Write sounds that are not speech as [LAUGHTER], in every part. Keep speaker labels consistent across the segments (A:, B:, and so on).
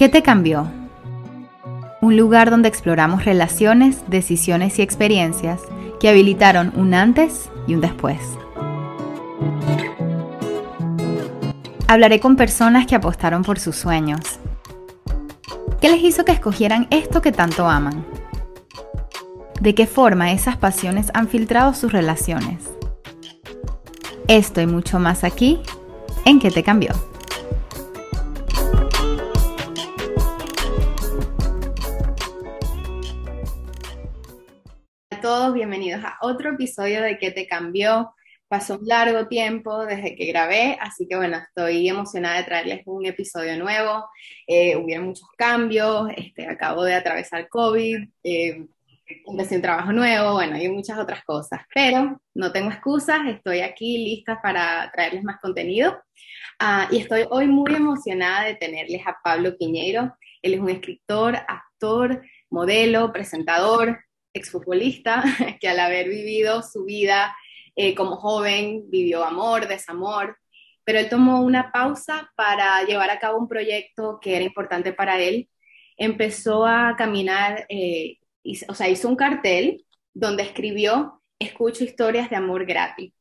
A: ¿Qué te cambió? Un lugar donde exploramos relaciones, decisiones y experiencias que habilitaron un antes y un después. Hablaré con personas que apostaron por sus sueños. ¿Qué les hizo que escogieran esto que tanto aman? ¿De qué forma esas pasiones han filtrado sus relaciones? Esto y mucho más aquí en ¿Qué te cambió? Bienvenidos a otro episodio de ¿Qué te cambió? Pasó un largo tiempo desde que grabé, así que bueno, estoy emocionada de traerles un episodio nuevo. Eh, hubieron muchos cambios, este, acabo de atravesar COVID, eh, empecé un trabajo nuevo, bueno, hay muchas otras cosas, pero no tengo excusas, estoy aquí lista para traerles más contenido. Ah, y estoy hoy muy emocionada de tenerles a Pablo Piñeiro. Él es un escritor, actor, modelo, presentador, exfutbolista, [LAUGHS] que al haber vivido su vida eh, como joven, vivió amor, desamor, pero él tomó una pausa para llevar a cabo un proyecto que era importante para él. Empezó a caminar, eh, o sea, hizo un cartel donde escribió, escucho historias de amor gratis.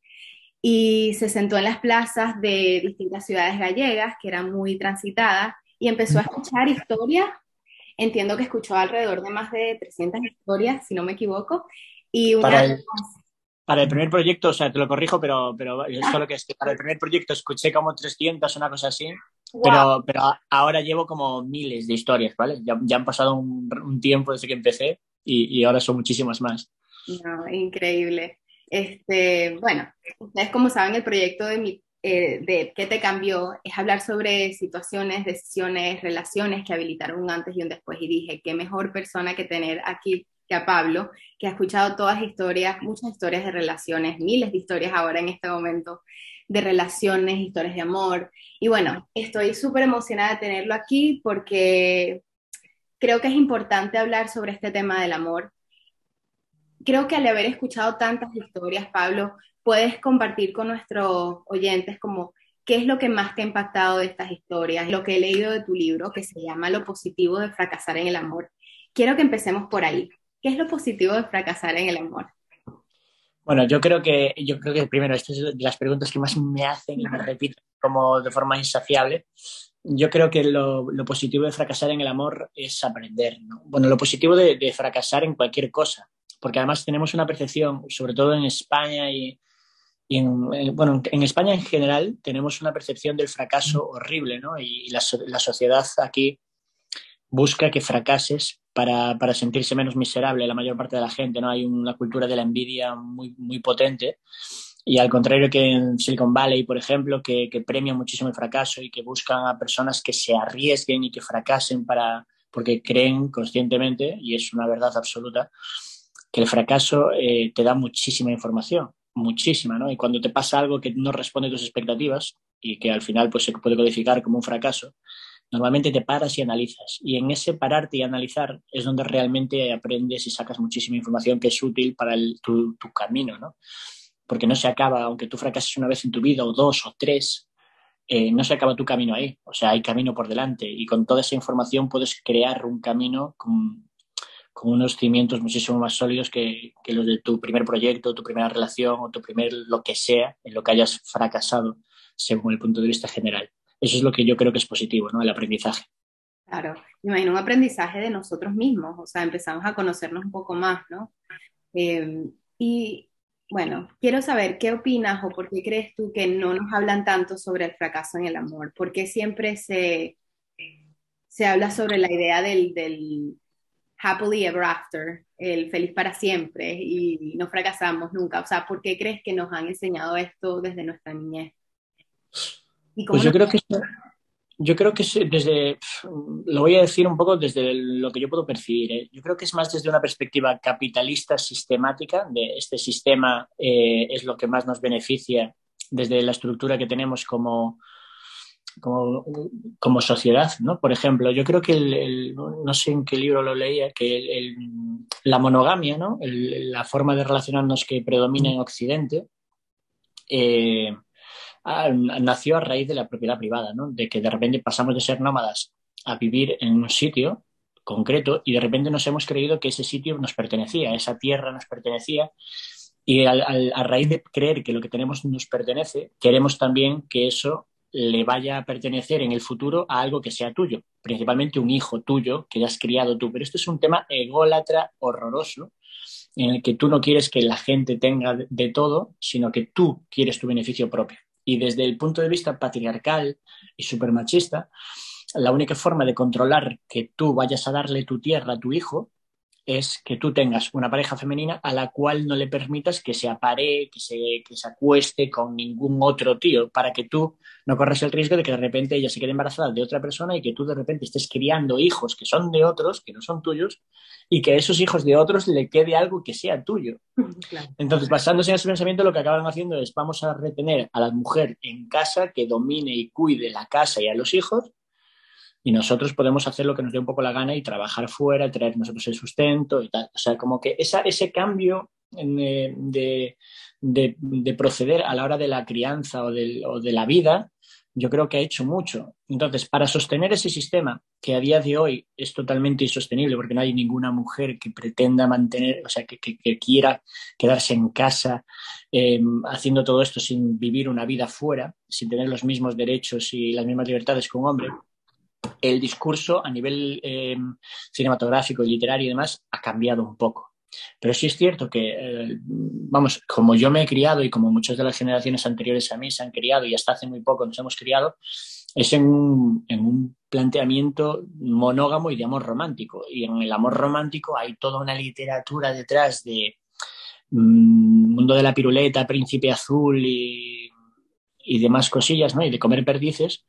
A: Y se sentó en las plazas de distintas ciudades gallegas, que eran muy transitadas, y empezó a escuchar historias. Entiendo que escuchó alrededor de más de 300 historias, si no me equivoco. Y una,
B: para el primer proyecto, o sea, te lo corrijo, pero, pero es solo que es que para el primer proyecto escuché como 300, una cosa así, pero, pero ahora llevo como miles de historias, ¿vale? Ya, ya han pasado un, tiempo desde que empecé y, y ahora son muchísimas más.
A: No, increíble. Este, bueno, ustedes como saben, el proyecto de, mi, eh, de ¿Qué te cambió? es hablar sobre situaciones, decisiones, relaciones que habilitaron un antes y un después. Y dije, qué mejor persona que tener aquí que a Pablo, que ha escuchado todas historias, muchas historias de relaciones, miles de historias ahora en este momento de relaciones, historias de amor. Y bueno, estoy súper emocionada de tenerlo aquí porque creo que es importante hablar sobre este tema del amor. Creo que al haber escuchado tantas historias, Pablo, puedes compartir con nuestros oyentes como qué es lo que más te ha impactado de estas historias, lo que he leído de tu libro que se llama Lo positivo de fracasar en el amor. Quiero que empecemos por ahí. ¿Qué es lo positivo de fracasar en el amor?
B: Bueno, yo creo que, yo creo que primero, estas es de las preguntas que más me hacen y me repiten como de forma insaciable. Yo creo que lo, positivo de fracasar en el amor es aprender. Bueno, lo positivo de, fracasar en cualquier cosa, porque además tenemos una percepción, sobre todo en España y, en, bueno, en España en general, tenemos una percepción del fracaso horrible, ¿no? Y la, la sociedad aquí busca que fracases para, para, sentirse menos miserable la mayor parte de la gente, ¿no? Hay una cultura de la envidia muy, muy potente y al contrario que en Silicon Valley, por ejemplo, que, que premia muchísimo el fracaso y que buscan a personas que se arriesguen y que fracasen para, porque creen conscientemente, y es una verdad absoluta, que el fracaso eh, te da muchísima información, muchísima, ¿no? Y cuando te pasa algo que no responde a tus expectativas y que al final pues, se puede codificar como un fracaso, normalmente te paras y analizas. Y en ese pararte y analizar es donde realmente aprendes y sacas muchísima información que es útil para tu, camino, ¿no? Porque no se acaba, aunque tú fracases una vez en tu vida o dos o tres, eh, no se acaba tu camino ahí. O sea, hay camino por delante y con toda esa información puedes crear un camino con, con unos cimientos muchísimo más sólidos que, los de tu primer proyecto, tu primera relación o tu primer lo que sea en lo que hayas fracasado según el punto de vista general eso es lo que yo creo que es positivo, ¿no? El aprendizaje.
A: Claro, imagino un aprendizaje de nosotros mismos, o sea, empezamos a conocernos un poco más, ¿no? Eh, y bueno, quiero saber qué opinas o por qué crees tú que no nos hablan tanto sobre el fracaso en el amor, ¿por qué siempre se, se habla sobre la idea del, del happily ever after, el feliz para siempre y no fracasamos nunca? O sea, ¿por qué crees que nos han enseñado esto desde nuestra niñez?
B: pues yo creo que yo creo que desde, lo voy a decir un poco desde lo que yo puedo percibir, ¿eh? yo creo que es más desde una perspectiva capitalista sistemática, de este sistema eh, es lo que más nos beneficia desde la estructura que tenemos como, como, sociedad, ¿no? Por ejemplo, yo creo que, el, no sé en qué libro lo leía, que la monogamia, ¿no? la forma de relacionarnos que predomina en Occidente, eh, nació a raíz de la propiedad privada, ¿no? de que de repente pasamos de ser nómadas a vivir en un sitio concreto y de repente nos hemos creído que ese sitio nos pertenecía, esa tierra nos pertenecía y a raíz de creer que lo que tenemos nos pertenece, queremos también que eso le vaya a pertenecer en el futuro a algo que sea tuyo, principalmente un hijo tuyo que has criado tú. Pero esto es un tema ególatra horroroso en el que tú no quieres que la gente tenga de todo, sino que tú quieres tu beneficio propio. Y desde el punto de vista patriarcal y supermachista, la única forma de controlar que tú vayas a darle tu tierra a tu hijo es que tú tengas una pareja femenina a la cual no le permitas que se apare, que se, que se acueste con ningún otro tío, para que tú no corras el riesgo de que de repente ella se quede embarazada de otra persona y que tú de repente estés criando hijos que son de otros, que no son tuyos, y que a esos hijos de otros le quede algo que sea tuyo. Entonces, basándose en ese pensamiento, lo que acaban haciendo es vamos a retener a la mujer en casa que domine y cuide la casa y a los hijos y nosotros podemos hacer lo que nos dé un poco la gana y trabajar fuera, traer nosotros el sustento y tal. O sea, como que ese cambio eh, de, de, proceder a la hora de la crianza o de, la vida, yo creo que ha hecho mucho. Entonces, para sostener ese sistema, que a día de hoy es totalmente insostenible, porque no hay ninguna mujer que pretenda mantener, o sea, que, quiera quedarse en casa eh, haciendo todo esto sin vivir una vida fuera, sin tener los mismos derechos y las mismas libertades que un hombre, el discurso a nivel eh, cinematográfico y literario y demás ha cambiado un poco. Pero sí es cierto que, eh, vamos, como yo me he criado y como muchas de las generaciones anteriores a mí se han criado y hasta hace muy poco nos hemos criado, es en un, planteamiento monógamo y de amor romántico. Y en el amor romántico hay toda una literatura detrás de mm, mundo de la piruleta, príncipe azul y, y demás cosillas, ¿no? Y de comer perdices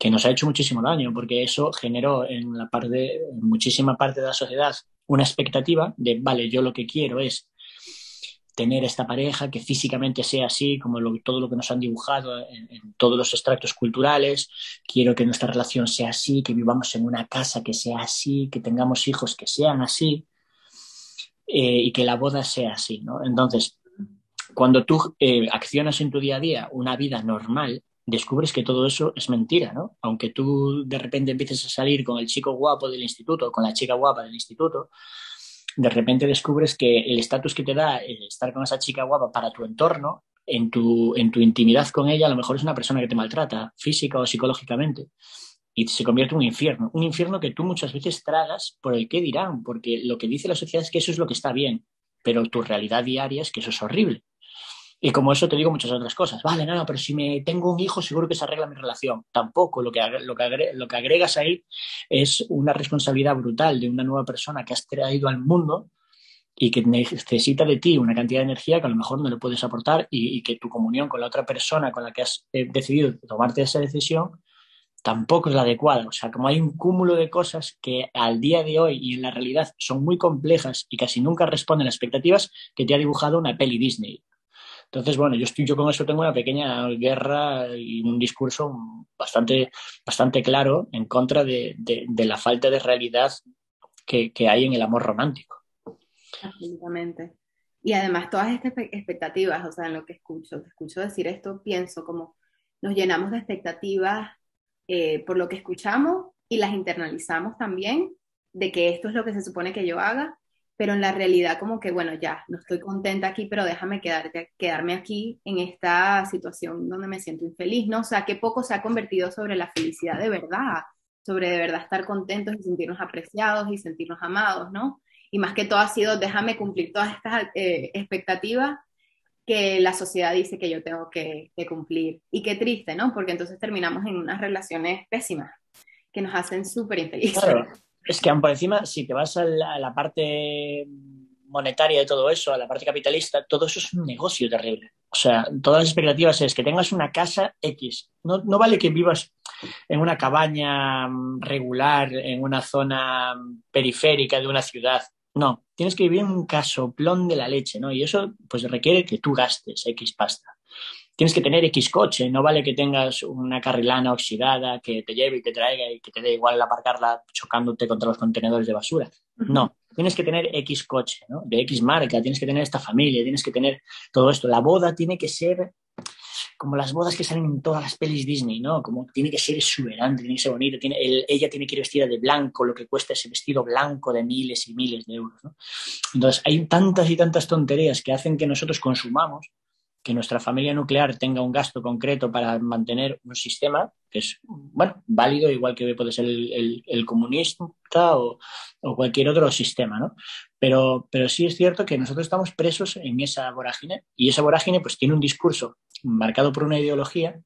B: que nos ha hecho muchísimo daño, porque eso generó en, la parte, en muchísima parte de la sociedad una expectativa de, vale, yo lo que quiero es tener esta pareja que físicamente sea así, como todo lo que nos han dibujado en, todos los extractos culturales, quiero que nuestra relación sea así, que vivamos en una casa que sea así, que tengamos hijos que sean así eh, y que la boda sea así, ¿no? Entonces, cuando tú eh, accionas en tu día a día una vida normal, descubres que todo eso es mentira, ¿no? Aunque tú de repente empieces a salir con el chico guapo del instituto con la chica guapa del instituto, de repente descubres que el estatus que te da estar con esa chica guapa para tu entorno, en tu, en tu intimidad con ella, a lo mejor es una persona que te maltrata, física o psicológicamente. Y se convierte en un infierno. Un infierno que tú muchas veces tragas por el qué dirán, porque lo que dice la sociedad es que eso es lo que está bien, pero tu realidad diaria es que eso es horrible. Y como eso te digo muchas otras cosas. Vale, no, no, pero si me tengo un hijo seguro que se arregla mi relación. Tampoco. Lo que, lo que, lo que agregas ahí es una responsabilidad brutal de una nueva persona que has traído al mundo y que necesita de ti una cantidad de energía que a lo mejor no le puedes aportar y, que tu comunión con la otra persona con la que has eh, decidido tomarte esa decisión tampoco es la adecuada. O sea, como hay un cúmulo de cosas que al día de hoy y en la realidad son muy complejas y casi nunca responden a expectativas que te ha dibujado una peli Disney. Entonces, bueno, yo, estoy, yo con eso tengo una pequeña guerra y un discurso bastante, bastante claro en contra de, la falta de realidad que, hay en el amor romántico.
A: Absolutamente. Y además todas estas expectativas, o sea, en lo que escucho, te escucho decir esto, pienso como nos llenamos de expectativas eh, por lo que escuchamos y las internalizamos también de que esto es lo que se supone que yo haga pero en la realidad como que, bueno, ya, no estoy contenta aquí, pero déjame quedarme aquí en esta situación donde me siento infeliz, ¿no? O sea, qué poco se ha convertido sobre la felicidad de verdad, sobre de verdad estar contentos y sentirnos apreciados y sentirnos amados, ¿no? Y más que todo ha sido, déjame cumplir todas estas eh, expectativas que la sociedad dice que yo tengo que, cumplir. Y qué triste, ¿no? Porque entonces terminamos en unas relaciones pésimas que nos hacen súper infelices.
B: Es que aún por encima, si te vas a la, parte monetaria de todo eso, a la parte capitalista, todo eso es un negocio terrible. O sea, todas las expectativas es que tengas una casa X. No, no vale que vivas en una cabaña mm, regular, en una zona periférica de una ciudad. No, tienes que vivir en un casoplón de la leche, ¿no? Y eso pues requiere que tú gastes X pasta tienes que tener X coche, no vale que tengas una carrilana oxidada que te lleve y te traiga y que te dé igual aparcarla chocándote contra los contenedores de basura. No, tienes que tener X coche, ¿no? De X marca, tienes que tener esta familia, tienes que tener todo esto. La boda tiene que ser como las bodas que salen en todas las pelis Disney, ¿no? Como tiene que ser exuberante, tiene que ser bonito, tiene, ella tiene que ir vestida de blanco, lo que cuesta ese vestido blanco de miles y miles de euros, ¿no? Entonces, hay tantas y tantas tonterías que hacen que nosotros consumamos que nuestra familia nuclear tenga un gasto concreto para mantener un sistema que es, bueno, válido, igual que puede ser el, comunista o, o, cualquier otro sistema, ¿no? Pero, pero sí es cierto que nosotros estamos presos en esa vorágine y esa vorágine pues tiene un discurso marcado por una ideología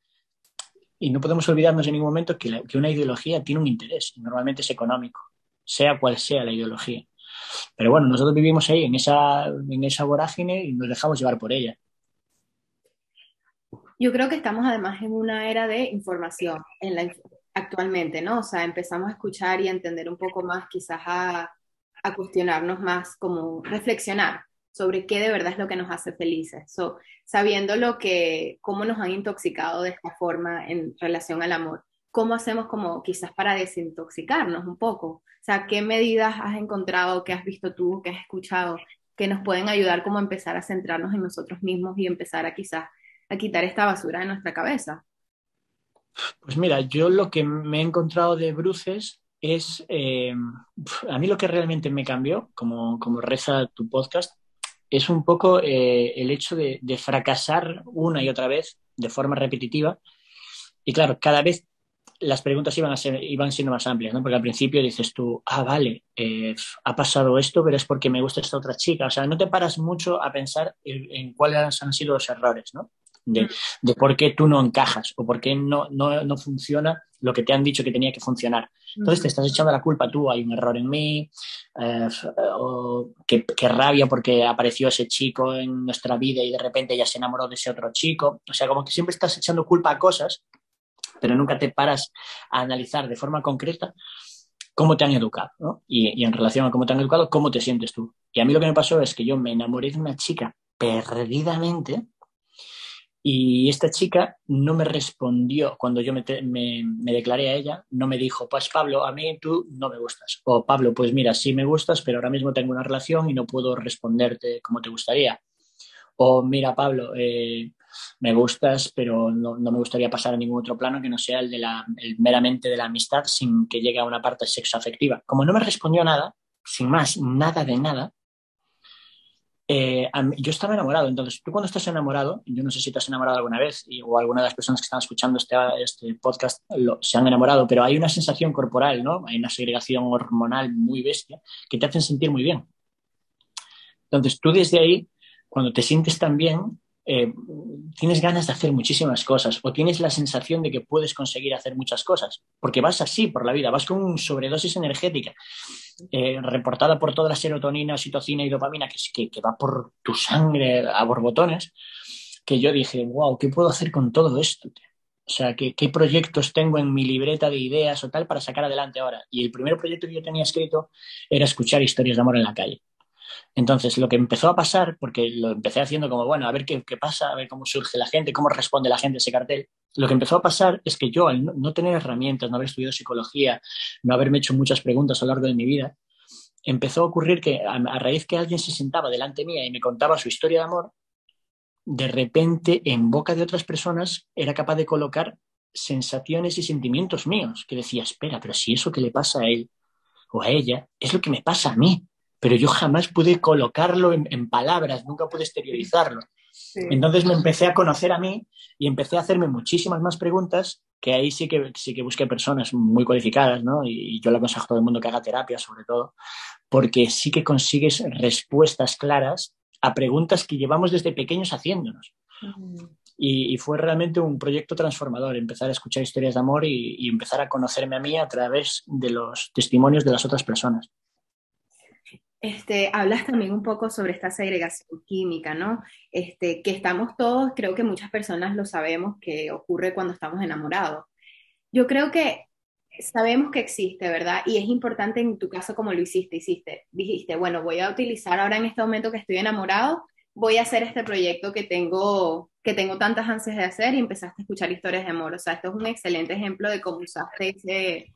B: y no podemos olvidarnos en ningún momento que, que una ideología tiene un interés y normalmente es económico, sea cual sea la ideología. Pero bueno, nosotros vivimos ahí en esa, en esa vorágine y nos dejamos llevar por ella.
A: Yo creo que estamos además en una era de información en la, actualmente, ¿no? O sea, empezamos a escuchar y a entender un poco más, quizás a, a cuestionarnos más, como reflexionar sobre qué de verdad es lo que nos hace felices. So, sabiendo lo que, cómo nos han intoxicado de esta forma en relación al amor, ¿cómo hacemos como quizás para desintoxicarnos un poco? O sea, ¿qué medidas has encontrado, qué has visto tú, qué has escuchado, que nos pueden ayudar como a empezar a centrarnos en nosotros mismos y empezar a quizás a quitar esta basura de nuestra cabeza?
B: Pues mira, yo lo que me he encontrado de bruces es, eh, a mí lo que realmente me cambió, como, como reza tu podcast, es un poco eh, el hecho de, fracasar una y otra vez de forma repetitiva. Y claro, cada vez las preguntas iban, a ser, iban siendo más amplias, ¿no? Porque al principio dices tú, ah, vale, eh, ha pasado esto, pero es porque me gusta esta otra chica. O sea, no te paras mucho a pensar en, en cuáles han sido los errores, ¿no? De, de, por qué tú no encajas o por qué no, no, no, funciona lo que te han dicho que tenía que funcionar. Entonces te estás echando la culpa tú, hay un error en mí, eh, o qué, qué, rabia porque apareció ese chico en nuestra vida y de repente ya se enamoró de ese otro chico. O sea, como que siempre estás echando culpa a cosas, pero nunca te paras a analizar de forma concreta cómo te han educado, ¿no? Y, y en relación a cómo te han educado, cómo te sientes tú. Y a mí lo que me pasó es que yo me enamoré de una chica perdidamente, y esta chica no me respondió cuando yo me, me, me, declaré a ella, no me dijo, pues Pablo, a mí tú no me gustas. O Pablo, pues mira, sí me gustas, pero ahora mismo tengo una relación y no puedo responderte como te gustaría. O mira, Pablo, eh, me gustas, pero no, no, me gustaría pasar a ningún otro plano que no sea el, de la, el meramente de la amistad sin que llegue a una parte sexoafectiva. Como no me respondió nada, sin más, nada de nada, eh, yo estaba enamorado, entonces tú cuando estás enamorado, yo no sé si te has enamorado alguna vez y, o alguna de las personas que están escuchando este, este podcast se han enamorado, pero hay una sensación corporal, ¿no? Hay una segregación hormonal muy bestia que te hacen sentir muy bien. Entonces tú desde ahí, cuando te sientes tan bien, eh, tienes ganas de hacer muchísimas cosas o tienes la sensación de que puedes conseguir hacer muchas cosas, porque vas así por la vida, vas con una sobredosis energética eh, reportada por toda la serotonina, citocina y dopamina que, que, que, va por tu sangre a borbotones, que yo dije, wow, ¿qué puedo hacer con todo esto? O sea, ¿qué, ¿qué, proyectos tengo en mi libreta de ideas o tal para sacar adelante ahora? Y el primer proyecto que yo tenía escrito era escuchar historias de amor en la calle. Entonces, lo que empezó a pasar, porque lo empecé haciendo como, bueno, a ver qué, pasa, a ver cómo surge la gente, cómo responde la gente a ese cartel, lo que empezó a pasar es que yo, al no tener herramientas, no haber estudiado psicología, no haberme hecho muchas preguntas a lo largo de mi vida, empezó a ocurrir que a, a raíz que alguien se sentaba delante mía y me contaba su historia de amor, de repente en boca de otras personas era capaz de colocar sensaciones y sentimientos míos, que decía, espera, pero si eso que le pasa a él o a ella es lo que me pasa a mí pero yo jamás pude colocarlo en, en palabras, nunca pude exteriorizarlo. Sí. Entonces me empecé a conocer a mí y empecé a hacerme muchísimas más preguntas, que ahí sí que, sí que busqué personas muy cualificadas, ¿no? Y, y yo le aconsejo a todo el mundo que haga terapia, sobre todo, porque sí que consigues respuestas claras a preguntas que llevamos desde pequeños haciéndonos. Uh -huh. Y, y, fue realmente un proyecto transformador, empezar a escuchar historias de amor y, y, empezar a conocerme a mí a través de los testimonios de las otras personas.
A: Este, hablas también un poco sobre esta segregación química, ¿no? Este, que estamos todos, creo que muchas personas lo sabemos, que ocurre cuando estamos enamorados. Yo creo que sabemos que existe, ¿verdad? Y es importante en tu caso como lo hiciste, hiciste, dijiste, bueno, voy a utilizar ahora en este momento que estoy enamorado, voy a hacer este proyecto que tengo, que tengo tantas ansias de hacer y empezaste a escuchar historias de amor. O sea, esto es un excelente ejemplo de cómo usaste ese,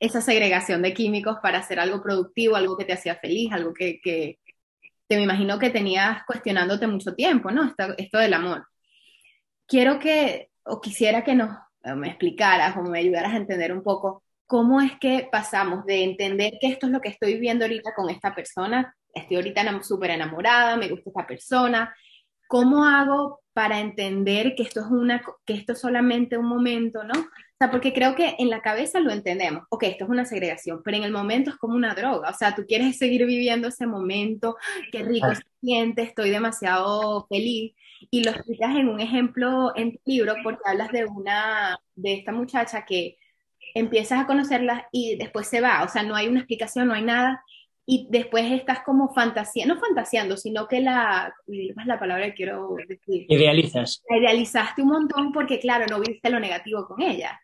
A: esa segregación de químicos para hacer algo productivo, algo que te hacía feliz, algo que, que te me imagino que tenías cuestionándote mucho tiempo, ¿no? Esto, del amor. quiero que, o quisiera que nos me explicaras o me ayudaras a entender un poco cómo es que pasamos de entender que esto es lo que estoy viviendo ahorita con esta persona, estoy ahorita súper enamorada, me gusta esta persona, ¿cómo hago para entender que esto es una, que esto es solamente un momento, ¿no? O sea, porque creo que en la cabeza lo entendemos, ok, esto es una segregación, pero en el momento es como una droga, o sea, tú quieres seguir viviendo ese momento, qué rico se siente, estoy demasiado feliz, y lo explicas en un ejemplo en tu libro porque hablas de una, de esta muchacha que empiezas a conocerla y después se va, o sea, no hay una explicación, no hay nada, y después estás como fantaseando, no fantaseando, sino que la, es la palabra que quiero decir.
B: Idealizas.
A: La idealizaste un montón porque, claro, no viste lo negativo con ella.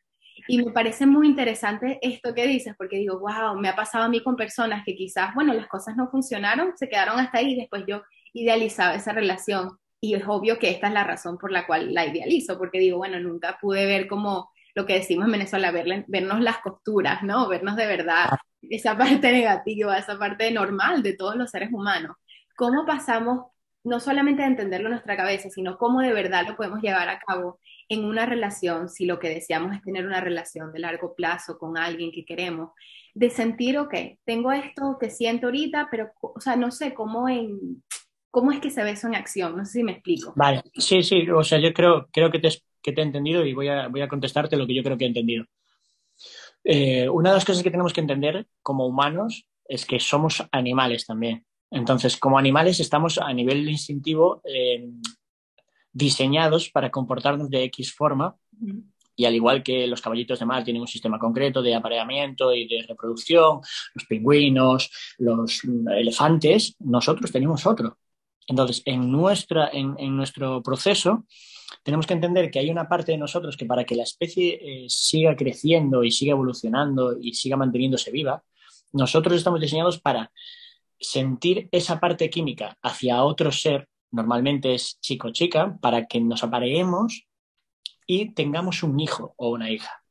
A: Y me parece muy interesante esto que dices, porque digo, wow, me ha pasado a mí con personas que quizás, bueno, las cosas no funcionaron, se quedaron hasta ahí y después yo idealizaba esa relación. Y es obvio que esta es la razón por la cual la idealizo, porque digo, bueno, nunca pude ver como lo que decimos en Venezuela, vernos las costuras, ¿no? Vernos de verdad esa parte [LAUGHS] negativa, esa parte normal de todos los seres humanos. ¿Cómo pasamos no solamente a entenderlo en nuestra cabeza, sino cómo de verdad lo podemos llevar a cabo en una relación, si lo que deseamos es tener una relación de largo plazo con alguien que queremos, de sentir, ok, tengo esto que siento ahorita, pero, o sea, no sé cómo en... ¿Cómo es que se ve eso en acción? No sé si me explico.
B: Vale, sí, sí, o sea, yo creo, creo que, te, que te he entendido y voy a, voy a contestarte lo que yo creo que he entendido. Eh, una de las cosas que tenemos que entender como humanos es que somos animales también. Entonces, como animales estamos a nivel instintivo eh, diseñados para comportarnos de X forma y al igual que los caballitos de mar tienen un sistema concreto de apareamiento y de reproducción, los pingüinos, los elefantes, nosotros tenemos otro. Entonces, en, nuestra, en, en nuestro proceso tenemos que entender que hay una parte de nosotros que para que la especie eh, siga creciendo y siga evolucionando y siga manteniéndose viva, nosotros estamos diseñados para sentir esa parte química hacia otro ser, normalmente es chico o chica, para que nos apareemos y tengamos un hijo o una hija.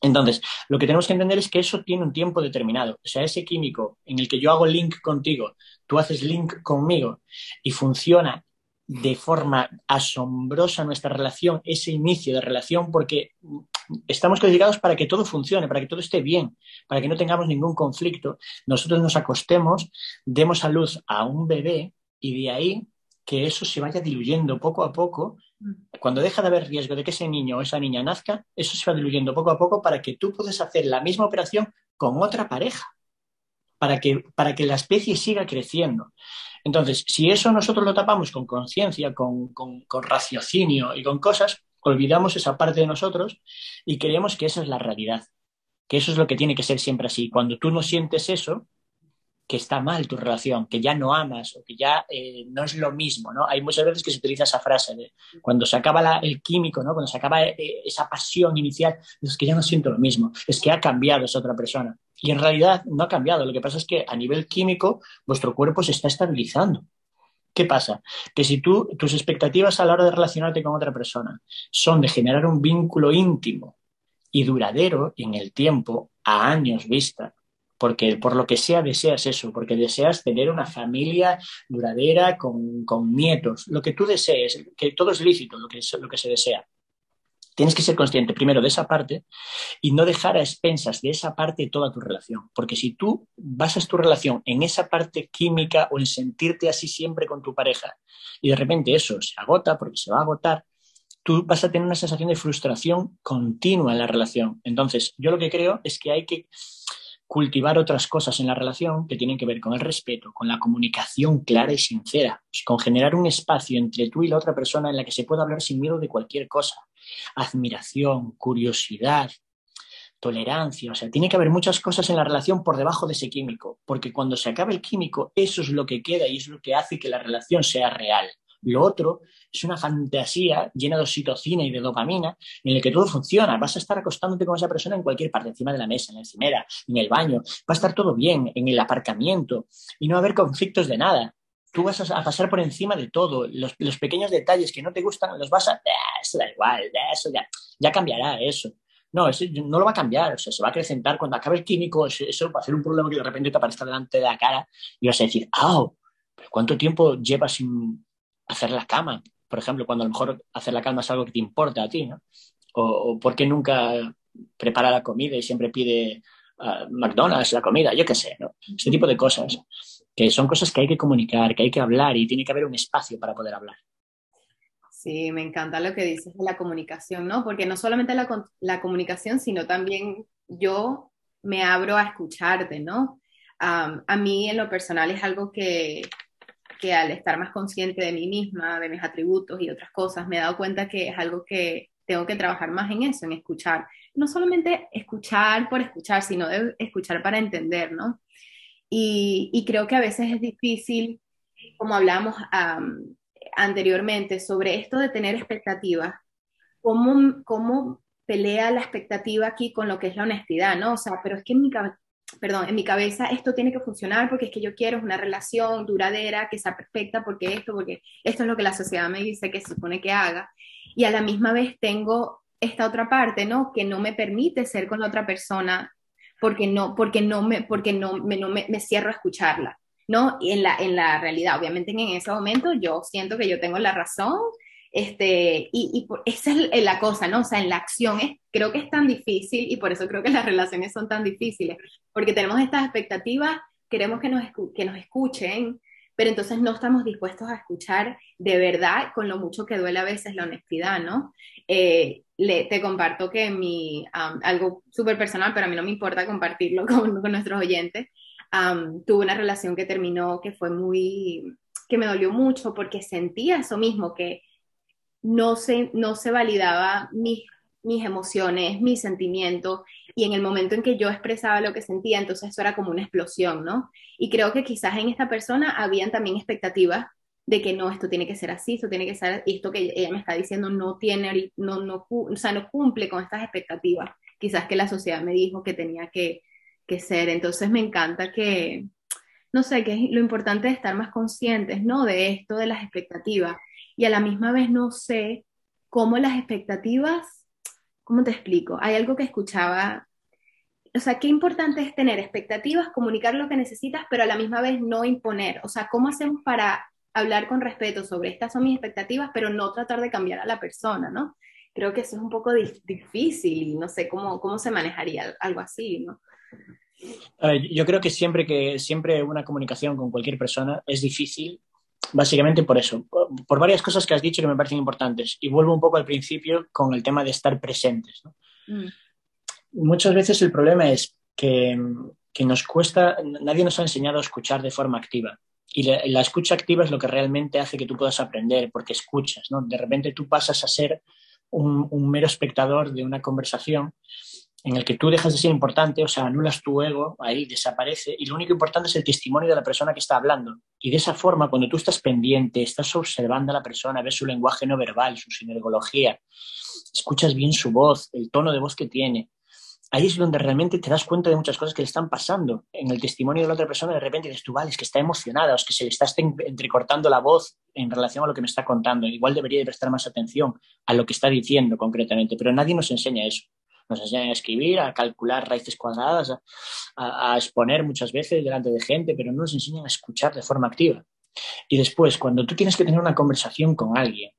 B: Entonces, lo que tenemos que entender es que eso tiene un tiempo determinado. O sea, ese químico en el que yo hago link contigo, tú haces link conmigo y funciona de forma asombrosa nuestra relación, ese inicio de relación, porque estamos codificados para que todo funcione, para que todo esté bien, para que no tengamos ningún conflicto. Nosotros nos acostemos, demos a luz a un bebé y de ahí que eso se vaya diluyendo poco a poco. Cuando deja de haber riesgo de que ese niño o esa niña nazca, eso se va diluyendo poco a poco para que tú puedas hacer la misma operación con otra pareja, para que, para que la especie siga creciendo. Entonces, si eso nosotros lo tapamos con conciencia, con, raciocinio y con cosas, olvidamos esa parte de nosotros y creemos que esa es la realidad, que eso es lo que tiene que ser siempre así. Cuando tú no sientes eso, que está mal tu relación, que ya no amas o que ya eh, no es lo mismo, ¿no? Hay muchas veces que se utiliza esa frase de cuando se acaba el químico, ¿no? Cuando se acaba eh, esa pasión inicial, es que ya no siento lo mismo, es que ha cambiado esa otra persona. Y en realidad no ha cambiado. Lo que pasa es que a nivel químico vuestro cuerpo se está estabilizando. ¿Qué pasa? Que si tú, tus expectativas a la hora de relacionarte con otra persona son de generar un vínculo íntimo y duradero en el tiempo, a años vista, porque por lo que sea deseas eso, porque deseas tener una familia duradera con, con nietos, lo que tú desees, que todo es lícito, lo que, lo que se desea. Tienes que ser consciente primero de esa parte y no dejar a expensas de esa parte toda tu relación. Porque si tú basas tu relación en esa parte química o en sentirte así siempre con tu pareja y de repente eso se agota porque se va a agotar, tú vas a tener una sensación de frustración continua en la relación. Entonces, yo lo que creo es que hay que cultivar otras cosas en la relación que tienen que ver con el respeto, con la comunicación clara y sincera, con generar un espacio entre tú y la otra persona en la que se pueda hablar sin miedo de cualquier cosa admiración, curiosidad, tolerancia, o sea, tiene que haber muchas cosas en la relación por debajo de ese químico, porque cuando se acaba el químico, eso es lo que queda y es lo que hace que la relación sea real. Lo otro es una fantasía llena de oxitocina y de dopamina en el que todo funciona. Vas a estar acostándote con esa persona en cualquier parte, encima de la mesa, en la encimera, en el baño. Va a estar todo bien, en el aparcamiento y no va a haber conflictos de nada tú vas a, pasar por encima de todo. Los, pequeños detalles que no te gustan los vas a... Eso da igual, eso ya, ya cambiará eso. No, eso no lo va a cambiar, o sea, se va a acrecentar cuando acabe el químico, eso va a ser un problema que de repente te aparezca delante de la cara y vas a decir, ¡ah! ¿Pero cuánto tiempo llevas sin hacer la cama? por ejemplo, cuando a lo mejor hacer la calma es algo que te importa a ti, ¿no? O, por qué nunca prepara la comida y siempre pide uh, McDonald's la comida, yo qué sé, ¿no? Este tipo de cosas, que son cosas que hay que comunicar, que hay que hablar y tiene que haber un espacio para poder hablar.
A: Sí, me encanta lo que dices de la comunicación, ¿no? Porque no solamente la, la comunicación, sino también yo me abro a escucharte, ¿no? A mí en lo personal es algo que, que al estar más consciente de mí misma, de mis atributos y otras cosas, me he dado cuenta que es algo que tengo que trabajar más en eso, en escuchar. No solamente escuchar por escuchar, sino de escuchar para entender, ¿no? Y, y creo que a veces es difícil, como hablamos anteriormente, sobre esto de tener expectativas, cómo, cómo pelea la expectativa aquí con lo que es la honestidad, ¿no? O sea, pero es que en mi, perdón, en mi cabeza esto tiene que funcionar porque es que yo quiero una relación duradera, que sea perfecta, porque esto, porque esto es lo que la sociedad me dice que se supone que haga. Y a la misma vez tengo esta otra parte, ¿no? Que no me permite ser con la otra persona porque no, porque no, me, porque no, me, no me, me cierro a escucharla, ¿no? En la, en la realidad, obviamente en ese momento yo siento que yo tengo la razón este, y, y esa es la cosa, ¿no? O sea, en la acción es, creo que es tan difícil y por eso creo que las relaciones son tan difíciles, porque tenemos estas expectativas, queremos que nos, que nos escuchen, pero entonces no estamos dispuestos a escuchar de verdad con lo mucho que duele a veces la honestidad, ¿no? Eh, le, te comparto que mi, algo súper personal, pero a mí no me importa compartirlo [LAUGHS] con, con nuestros oyentes, tuve una relación que terminó que fue muy, que me dolió mucho porque sentía eso mismo, que no se, no se validaba mis, mis emociones, mis sentimientos, y en el momento en que yo expresaba lo que sentía, entonces eso era como una explosión, ¿no? Y creo que quizás en esta persona habían también expectativas de que no, esto tiene que ser así, esto tiene que ser, esto que ella me está diciendo no tiene, no, no, o sea, no cumple con estas expectativas, quizás que la sociedad me dijo que tenía que, que ser. Entonces me encanta que, no sé, que es lo importante de estar más conscientes, ¿no? De esto, de las expectativas y a la misma vez no sé cómo las expectativas, ¿cómo te explico? Hay algo que escuchaba, o sea, qué importante es tener expectativas, comunicar lo que necesitas, pero a la misma vez no imponer, o sea, ¿cómo hacemos para hablar con respeto sobre estas son mis expectativas, pero no tratar de cambiar a la persona, ¿no? Creo que eso es un poco difícil y no sé cómo, cómo se manejaría algo así, ¿no?
B: Yo creo que siempre que siempre una comunicación con cualquier persona es difícil Básicamente por eso, por varias cosas que has dicho que me parecen importantes. Y vuelvo un poco al principio con el tema de estar presentes. ¿no? Mm. Muchas veces el problema es que, que, nos cuesta, nadie nos ha enseñado a escuchar de forma activa. Y la, la, escucha activa es lo que realmente hace que tú puedas aprender, porque escuchas. ¿no? De repente tú pasas a ser un, un mero espectador de una conversación en el que tú dejas de ser importante, o sea, anulas tu ego, ahí desaparece, y lo único importante es el testimonio de la persona que está hablando. Y de esa forma, cuando tú estás pendiente, estás observando a la persona, ves su lenguaje no verbal, su sinergología, escuchas bien su voz, el tono de voz que tiene, ahí es donde realmente te das cuenta de muchas cosas que le están pasando. En el testimonio de la otra persona, de repente dices tú, vale, es que está emocionada, o es que se le está entrecortando la voz en relación a lo que me está contando. Igual debería de prestar más atención a lo que está diciendo concretamente, pero nadie nos enseña eso nos enseñan a escribir, a calcular raíces cuadradas, a, exponer muchas veces delante de gente, pero no nos enseñan a escuchar de forma activa. Y después, cuando tú tienes que tener una conversación con alguien,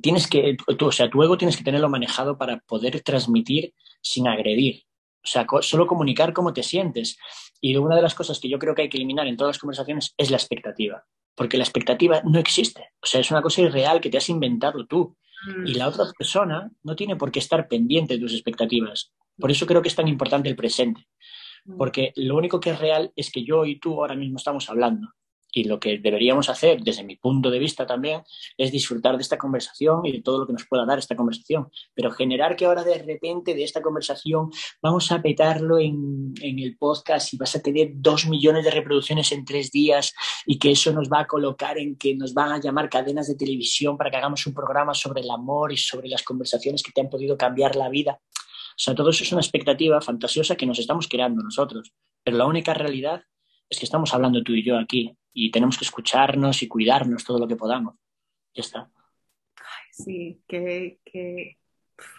B: tienes que, tú, o sea, tu ego tienes que tenerlo manejado para poder transmitir sin agredir. O sea, solo comunicar cómo te sientes. Y una de las cosas que yo creo que hay que eliminar en todas las conversaciones es la expectativa. Porque la expectativa no existe. O sea, es una cosa irreal que te has inventado tú. Y la otra persona no tiene por qué estar pendiente de tus expectativas. Por eso creo que es tan importante el presente. Porque lo único que es real es que yo y tú ahora mismo estamos hablando. Y lo que deberíamos hacer, desde mi punto de vista también, es disfrutar de esta conversación y de todo lo que nos pueda dar esta conversación. Pero generar que ahora de repente de esta conversación vamos a petarlo en, en el podcast y vas a tener dos millones de reproducciones en tres días y que eso nos va a colocar en que nos van a llamar cadenas de televisión para que hagamos un programa sobre el amor y sobre las conversaciones que te han podido cambiar la vida. O sea, todo eso es una expectativa fantasiosa que nos estamos creando nosotros. Pero la única realidad es que estamos hablando tú y yo aquí y tenemos que escucharnos y cuidarnos todo lo que podamos. Ya está.
A: sí, qué, qué,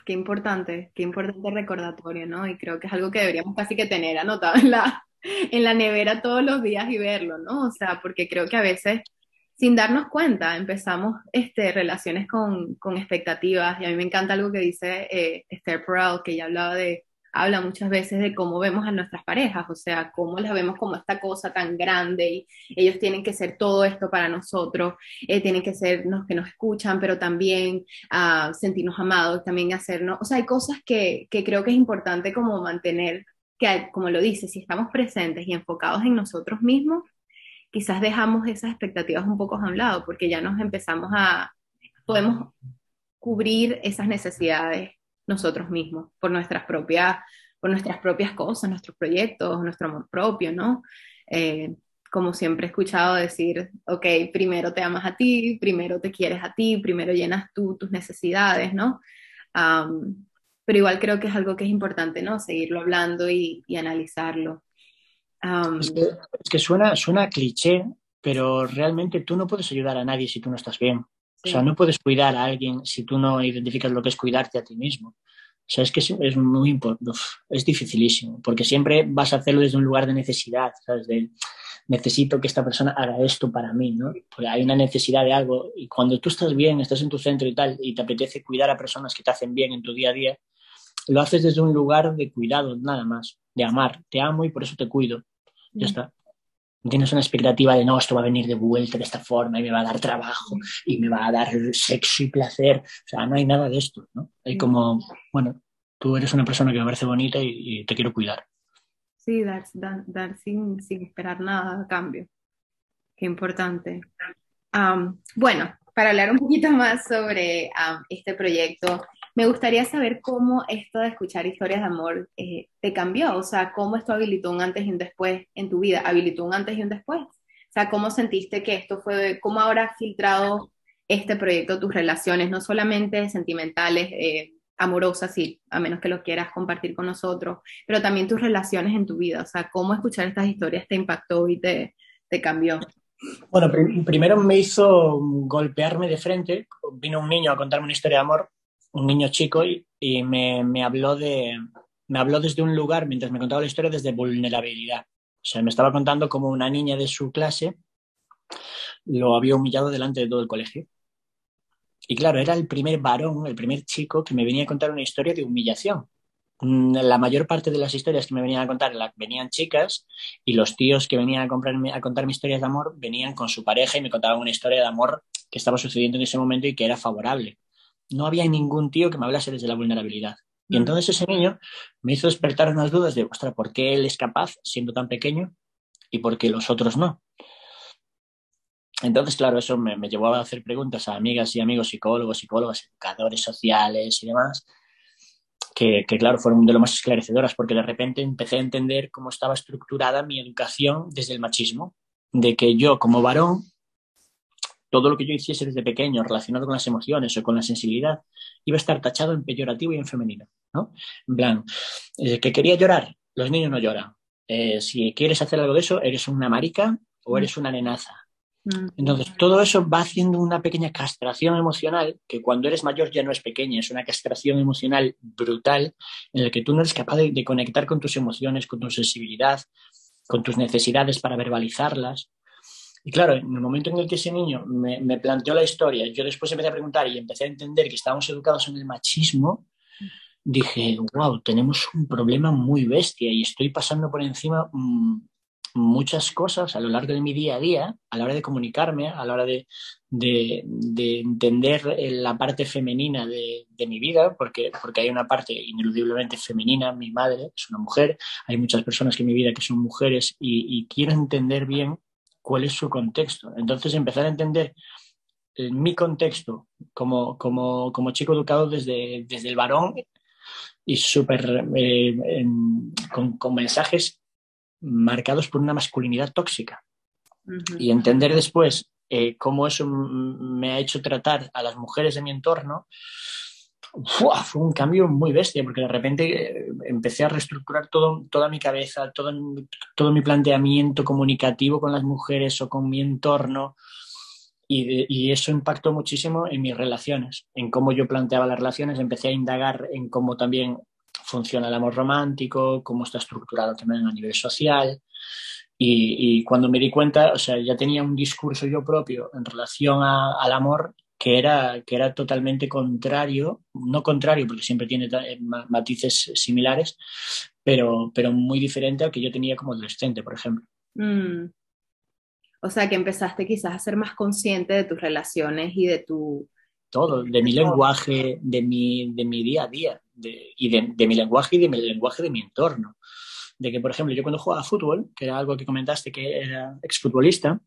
A: qué importante, qué importante recordatorio, ¿no? Y creo que es algo que deberíamos casi que tener anotado en la, en nevera todos los días y verlo, ¿no? O sea, porque creo que a veces sin darnos cuenta, empezamos este, relaciones con, con expectativas. Y a mí me encanta algo que dice eh, Esther Perel, que ya hablaba de, habla muchas veces de cómo vemos a nuestras parejas, o sea, cómo las vemos como esta cosa tan grande y ellos tienen que ser todo esto para nosotros, eh, tienen que ser los que nos escuchan, pero también uh, sentirnos amados, también hacernos, o sea, hay cosas que, que creo que es importante como mantener, que como lo dice, si estamos presentes y enfocados en nosotros mismos, quizás dejamos esas expectativas un poco a un lado, porque ya nos empezamos a, podemos cubrir esas necesidades nosotros mismos, por nuestras propias, por nuestras propias cosas, nuestros proyectos, nuestro amor propio, ¿no? Eh, como siempre he escuchado decir, ok, primero te amas a ti, primero te quieres a ti, primero llenas tú tus necesidades, ¿no? pero igual creo que es algo que es importante, ¿no? Seguirlo hablando y, analizarlo.
B: es, que, suena, suena cliché, pero realmente tú no puedes ayudar a nadie si tú no estás bien. O sea, no puedes cuidar a alguien si tú no identificas lo que es cuidarte a ti mismo. O sea, es que es, muy importante, es dificilísimo, porque siempre vas a hacerlo desde un lugar de necesidad, ¿sabes? De, necesito que esta persona haga esto para mí, ¿no? Porque hay una necesidad de algo y cuando tú estás bien, estás en tu centro y tal, y te apetece cuidar a personas que te hacen bien en tu día a día, lo haces desde un lugar de cuidado, nada más, de amar. Te amo y por eso te cuido. Ya está tienes una expectativa de no, esto va a venir de vuelta de esta forma y me va a dar trabajo y me va a dar sexo y placer. O sea, no hay nada de esto, ¿no? Hay como, bueno, tú eres una persona que me parece bonita y, te quiero cuidar.
A: Sí, dar, dar, sin, sin, esperar nada a cambio. Qué importante. bueno, para hablar un poquito más sobre este proyecto, me gustaría saber cómo esto de escuchar historias de amor eh, te cambió, o sea, cómo esto habilitó un antes y un después en tu vida, habilitó un antes y un después. O sea, cómo sentiste que esto fue, cómo ahora ha filtrado este proyecto tus relaciones, no solamente sentimentales, eh, amorosas, sí, a menos que lo quieras compartir con nosotros, pero también tus relaciones en tu vida, o sea, cómo escuchar estas historias te impactó y te, te cambió.
B: Bueno, primero me hizo golpearme de frente. Vino un niño a contarme una historia de amor un niño chico y, me, habló de, me habló desde un lugar, mientras me contaba la historia, desde vulnerabilidad. O sea, me estaba contando cómo una niña de su clase lo había humillado delante de todo el colegio. Y claro, era el primer varón, el primer chico que me venía a contar una historia de humillación. Mm, la mayor parte de las historias que me venían a contar venían chicas y los tíos que venían a, comprarme, a contarme historias de amor venían con su pareja y me contaban una historia de amor que estaba sucediendo en ese momento y que era favorable no había ningún tío que me hablase desde la vulnerabilidad. Y mm. entonces ese niño me hizo despertar unas dudas de, ostras, ¿por qué él es capaz siendo tan pequeño y por qué los otros no? Entonces, claro, eso me, llevó a hacer preguntas a amigas y amigos psicólogos, psicólogas, educadores sociales y demás, que, que, claro, fueron de lo más esclarecedoras, porque de repente empecé a entender cómo estaba estructurada mi educación desde el machismo, de que yo como varón todo lo que yo hiciese desde pequeño relacionado con las emociones o con la sensibilidad iba a estar tachado en peyorativo y en femenino, ¿no? En plan, eh, que quería llorar, los niños no lloran. Eh, si quieres hacer algo de eso, eres una marica o eres una nenaza. Mm. Entonces, todo eso va haciendo una pequeña castración emocional que cuando eres mayor ya no es pequeña, es una castración emocional brutal en la que tú no eres capaz de conectar con tus emociones, con tu sensibilidad, con tus necesidades para verbalizarlas. Y claro, en el momento en el que ese niño me, planteó la historia, yo después empecé a preguntar y empecé a entender que estábamos educados en el machismo, dije, wow, tenemos un problema muy bestia y estoy pasando por encima mm, muchas cosas a lo largo de mi día a día, a la hora de comunicarme, a la hora de, entender la parte femenina de, mi vida, porque, porque hay una parte ineludiblemente femenina, mi madre es una mujer, hay muchas personas en mi vida que son mujeres y quiero entender bien cuál es su contexto. Entonces, empezar a entender eh, mi contexto como, como, como, chico educado desde, desde el varón y súper eh, con, con, mensajes marcados por una masculinidad tóxica. Y entender después eh, cómo eso me ha hecho tratar a las mujeres de mi entorno fue un cambio muy bestia, porque de repente eh, empecé a reestructurar todo, toda mi cabeza, todo, todo mi planteamiento comunicativo con las mujeres o con mi entorno. Y, y, eso impactó muchísimo en mis relaciones, en cómo yo planteaba las relaciones. Empecé a indagar en cómo también funciona el amor romántico, cómo está estructurado también a nivel social. Y, cuando me di cuenta, o sea, ya tenía un discurso yo propio en relación al amor que era, que era totalmente contrario, no contrario porque siempre tiene eh, matices similares, pero, pero muy diferente al que yo tenía como adolescente, por ejemplo. Mm.
A: O sea, que empezaste quizás a ser más consciente de tus relaciones y de tu...
B: Todo, de mi lenguaje, de mi, de mi día a día, y de, de, mi lenguaje y de mi lenguaje de mi entorno de que, por ejemplo, yo cuando jugaba fútbol, que era algo que comentaste que era exfutbolista,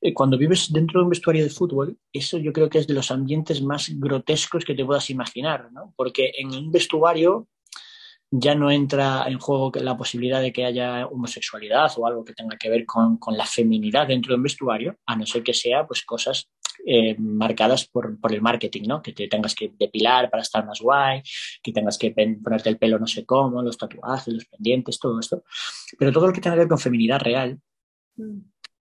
B: eh, cuando vives dentro de un vestuario de fútbol, eso yo creo que es de los ambientes más grotescos que te puedas imaginar, ¿no? Porque en un vestuario ya no entra en juego la posibilidad de que haya homosexualidad o algo que tenga que ver con, con la feminidad dentro de un vestuario, a no ser que sea pues cosas eh, marcadas por, por, el marketing, ¿no? Que te tengas que depilar para estar más guay, que tengas que ponerte el pelo no sé cómo, los tatuajes, los pendientes, todo esto. Pero todo lo que tenga que ver con feminidad real, mm.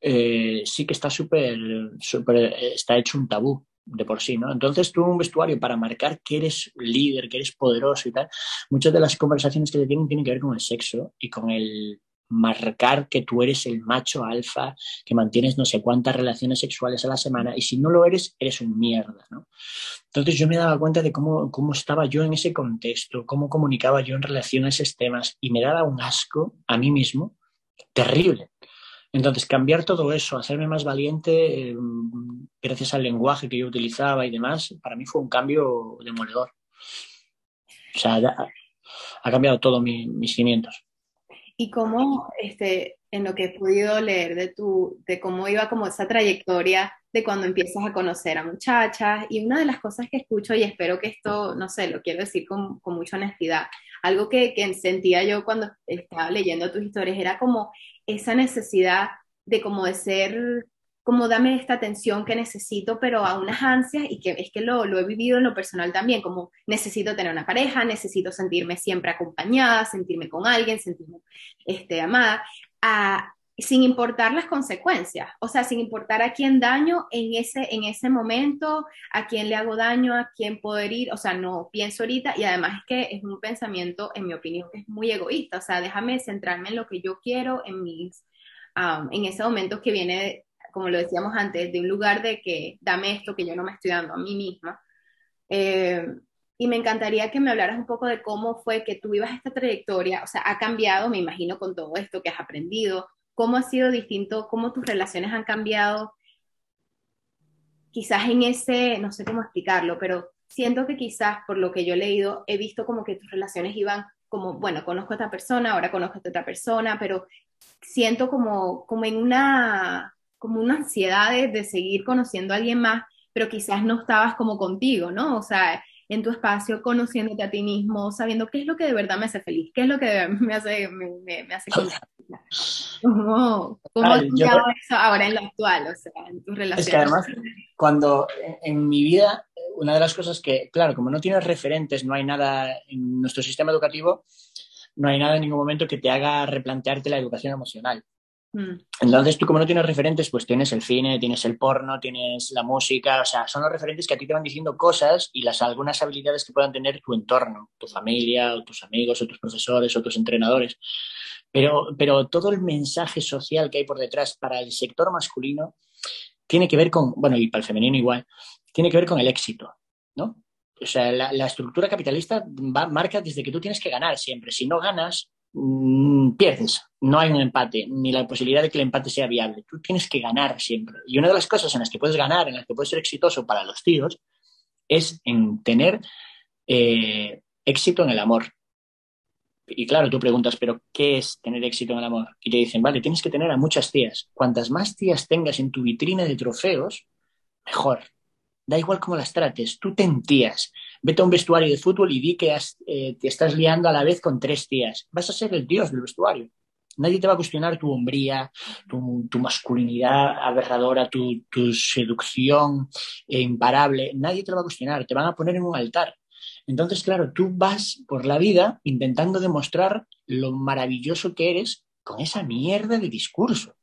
B: eh, sí que está súper, súper, está hecho un tabú de por sí, ¿no? Entonces tú un vestuario para marcar que eres líder, que eres poderoso y tal, muchas de las conversaciones que te tienen tienen que ver con el sexo y con el marcar que tú eres el macho alfa, que mantienes no sé cuántas relaciones sexuales a la semana y si no lo eres, eres un mierda, ¿no? Entonces yo me daba cuenta de cómo, cómo estaba yo en ese contexto, cómo comunicaba yo en relación a esos temas y me daba un asco a mí mismo terrible. Entonces, cambiar todo eso, hacerme más valiente, em, gracias al lenguaje que yo utilizaba y demás, para mí fue un cambio demoledor. O sea, ha cambiado todo mis cimientos
A: y cómo, este, en lo que he podido leer de, tu, de cómo iba como esa trayectoria de cuando empiezas a conocer a muchachas, y una de las cosas que escucho, y espero que esto, no sé, lo quiero decir con, con mucha honestidad, algo que, que sentía yo cuando estaba leyendo tus historias era como esa necesidad de como de ser como dame esta atención que necesito, pero a unas ansias y que es que lo, lo, he vivido en lo personal también, como necesito tener una pareja, necesito sentirme siempre acompañada, sentirme con alguien, sentirme este, amada, sin importar las consecuencias, o sea, sin importar a quién daño en ese, en ese momento, a quién le hago daño, a quién poder ir, o sea, no pienso ahorita y además es que es un pensamiento, en mi opinión, que es muy egoísta, o sea, déjame centrarme en lo que yo quiero, en mis... en ese momento que viene como lo decíamos antes, de un lugar de que dame esto que yo no me estoy dando a mí misma. Eh, y me encantaría que me hablaras un poco de cómo fue que tú ibas esta trayectoria, o sea, ha cambiado, me imagino, con todo esto que has aprendido, cómo ha sido distinto, cómo tus relaciones han cambiado, quizás en ese, no sé cómo explicarlo, pero siento que quizás por lo que yo he leído, he visto como que tus relaciones iban como, bueno, conozco a esta persona, ahora conozco a esta otra persona, pero siento como, como en una como una ansiedad de, seguir conociendo a alguien más, pero quizás no estabas como contigo, ¿no? O sea, en tu espacio, conociéndote a ti mismo, sabiendo qué es lo que de verdad me hace feliz, qué es lo que me hace, me, me, hace ¿Cómo, cómo has eso ahora en lo actual, o sea, en tus relaciones?
B: Es que además, cuando en, mi vida, una de las cosas que, claro, como no tienes referentes, no hay nada en nuestro sistema educativo, no hay nada en ningún momento que te haga replantearte la educación emocional. Mm. Entonces tú como no tienes referentes, pues tienes el cine, tienes el porno, tienes la música, o sea, son los referentes que a ti te van diciendo cosas y las algunas habilidades que puedan tener tu entorno, tu familia, o tus amigos, o tus profesores, o tus entrenadores. Pero, pero todo el mensaje social que hay por detrás para el sector masculino tiene que ver con, bueno, y para el femenino igual, tiene que ver con el éxito, ¿no? O sea, la, estructura capitalista va, marca desde que tú tienes que ganar siempre. Si no ganas, Mm, pierdes. No hay un empate, ni la posibilidad de que el empate sea viable. Tú tienes que ganar siempre. Y una de las cosas en las que puedes ganar, en las que puedes ser exitoso para los tíos, es en tener eh, éxito en el amor. Y claro, tú preguntas, ¿pero qué es tener éxito en el amor? Y te dicen, vale, tienes que tener a muchas tías. Cuantas más tías tengas en tu vitrina de trofeos, mejor. Da igual cómo las trates, tú te entías vete a un vestuario de fútbol y di que eh, te estás liando a la vez con tres tías. Vas a ser el dios del vestuario. Nadie te va a cuestionar tu hombría, tu, masculinidad aberradora, tu, seducción imparable. Nadie te lo va a cuestionar. Te van a poner en un altar. Entonces, claro, tú vas por la vida intentando demostrar lo maravilloso que eres con esa mierda de discurso.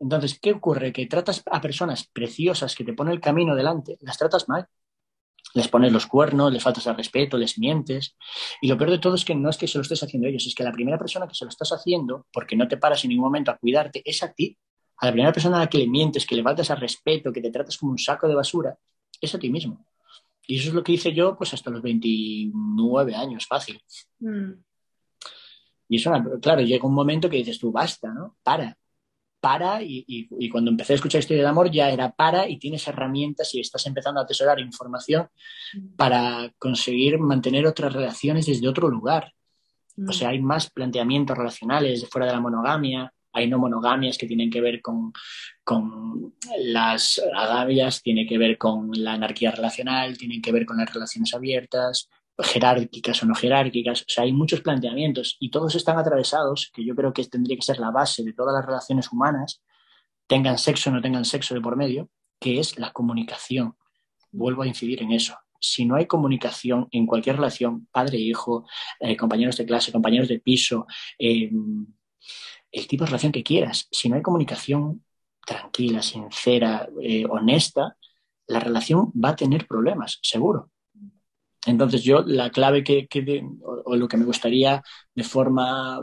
B: Entonces, ¿qué ocurre? Que tratas a personas preciosas que te ponen el camino delante, las tratas mal les pones los cuernos, les faltas al respeto, les mientes. Y lo peor de todo es que no es que se lo estés haciendo a ellos, es que la primera persona que se lo estás haciendo, porque no te paras en ningún momento a cuidarte, es a ti. A la primera persona a la que le mientes, que le faltas al respeto, que te tratas como un saco de basura, es a ti mismo. Y eso es lo que hice yo pues hasta los 29 años, fácil. Mm. Y eso, claro, llega un momento que dices tú, basta, ¿no? Para para y, cuando empecé a escuchar historia de amor ya era para y tienes herramientas y estás empezando a atesorar información para conseguir mantener otras relaciones desde otro lugar. O sea, hay más planteamientos relacionales fuera de la monogamia, hay no monogamias que tienen que ver con, con las agavias, tiene que ver con la anarquía relacional, tienen que ver con las relaciones abiertas, jerárquicas o no jerárquicas. O sea, hay muchos planteamientos y todos están atravesados, que yo creo que tendría que ser la base de todas las relaciones humanas, tengan sexo o no tengan sexo de por medio, que es la comunicación. Vuelvo a incidir en eso. Si no hay comunicación en cualquier relación, padre-hijo, eh, compañeros de clase, compañeros de piso, em, el tipo de relación que quieras, si no hay comunicación tranquila, sincera, eh, honesta, la relación va a tener problemas, seguro. Entonces yo la clave que, o, lo que me gustaría de forma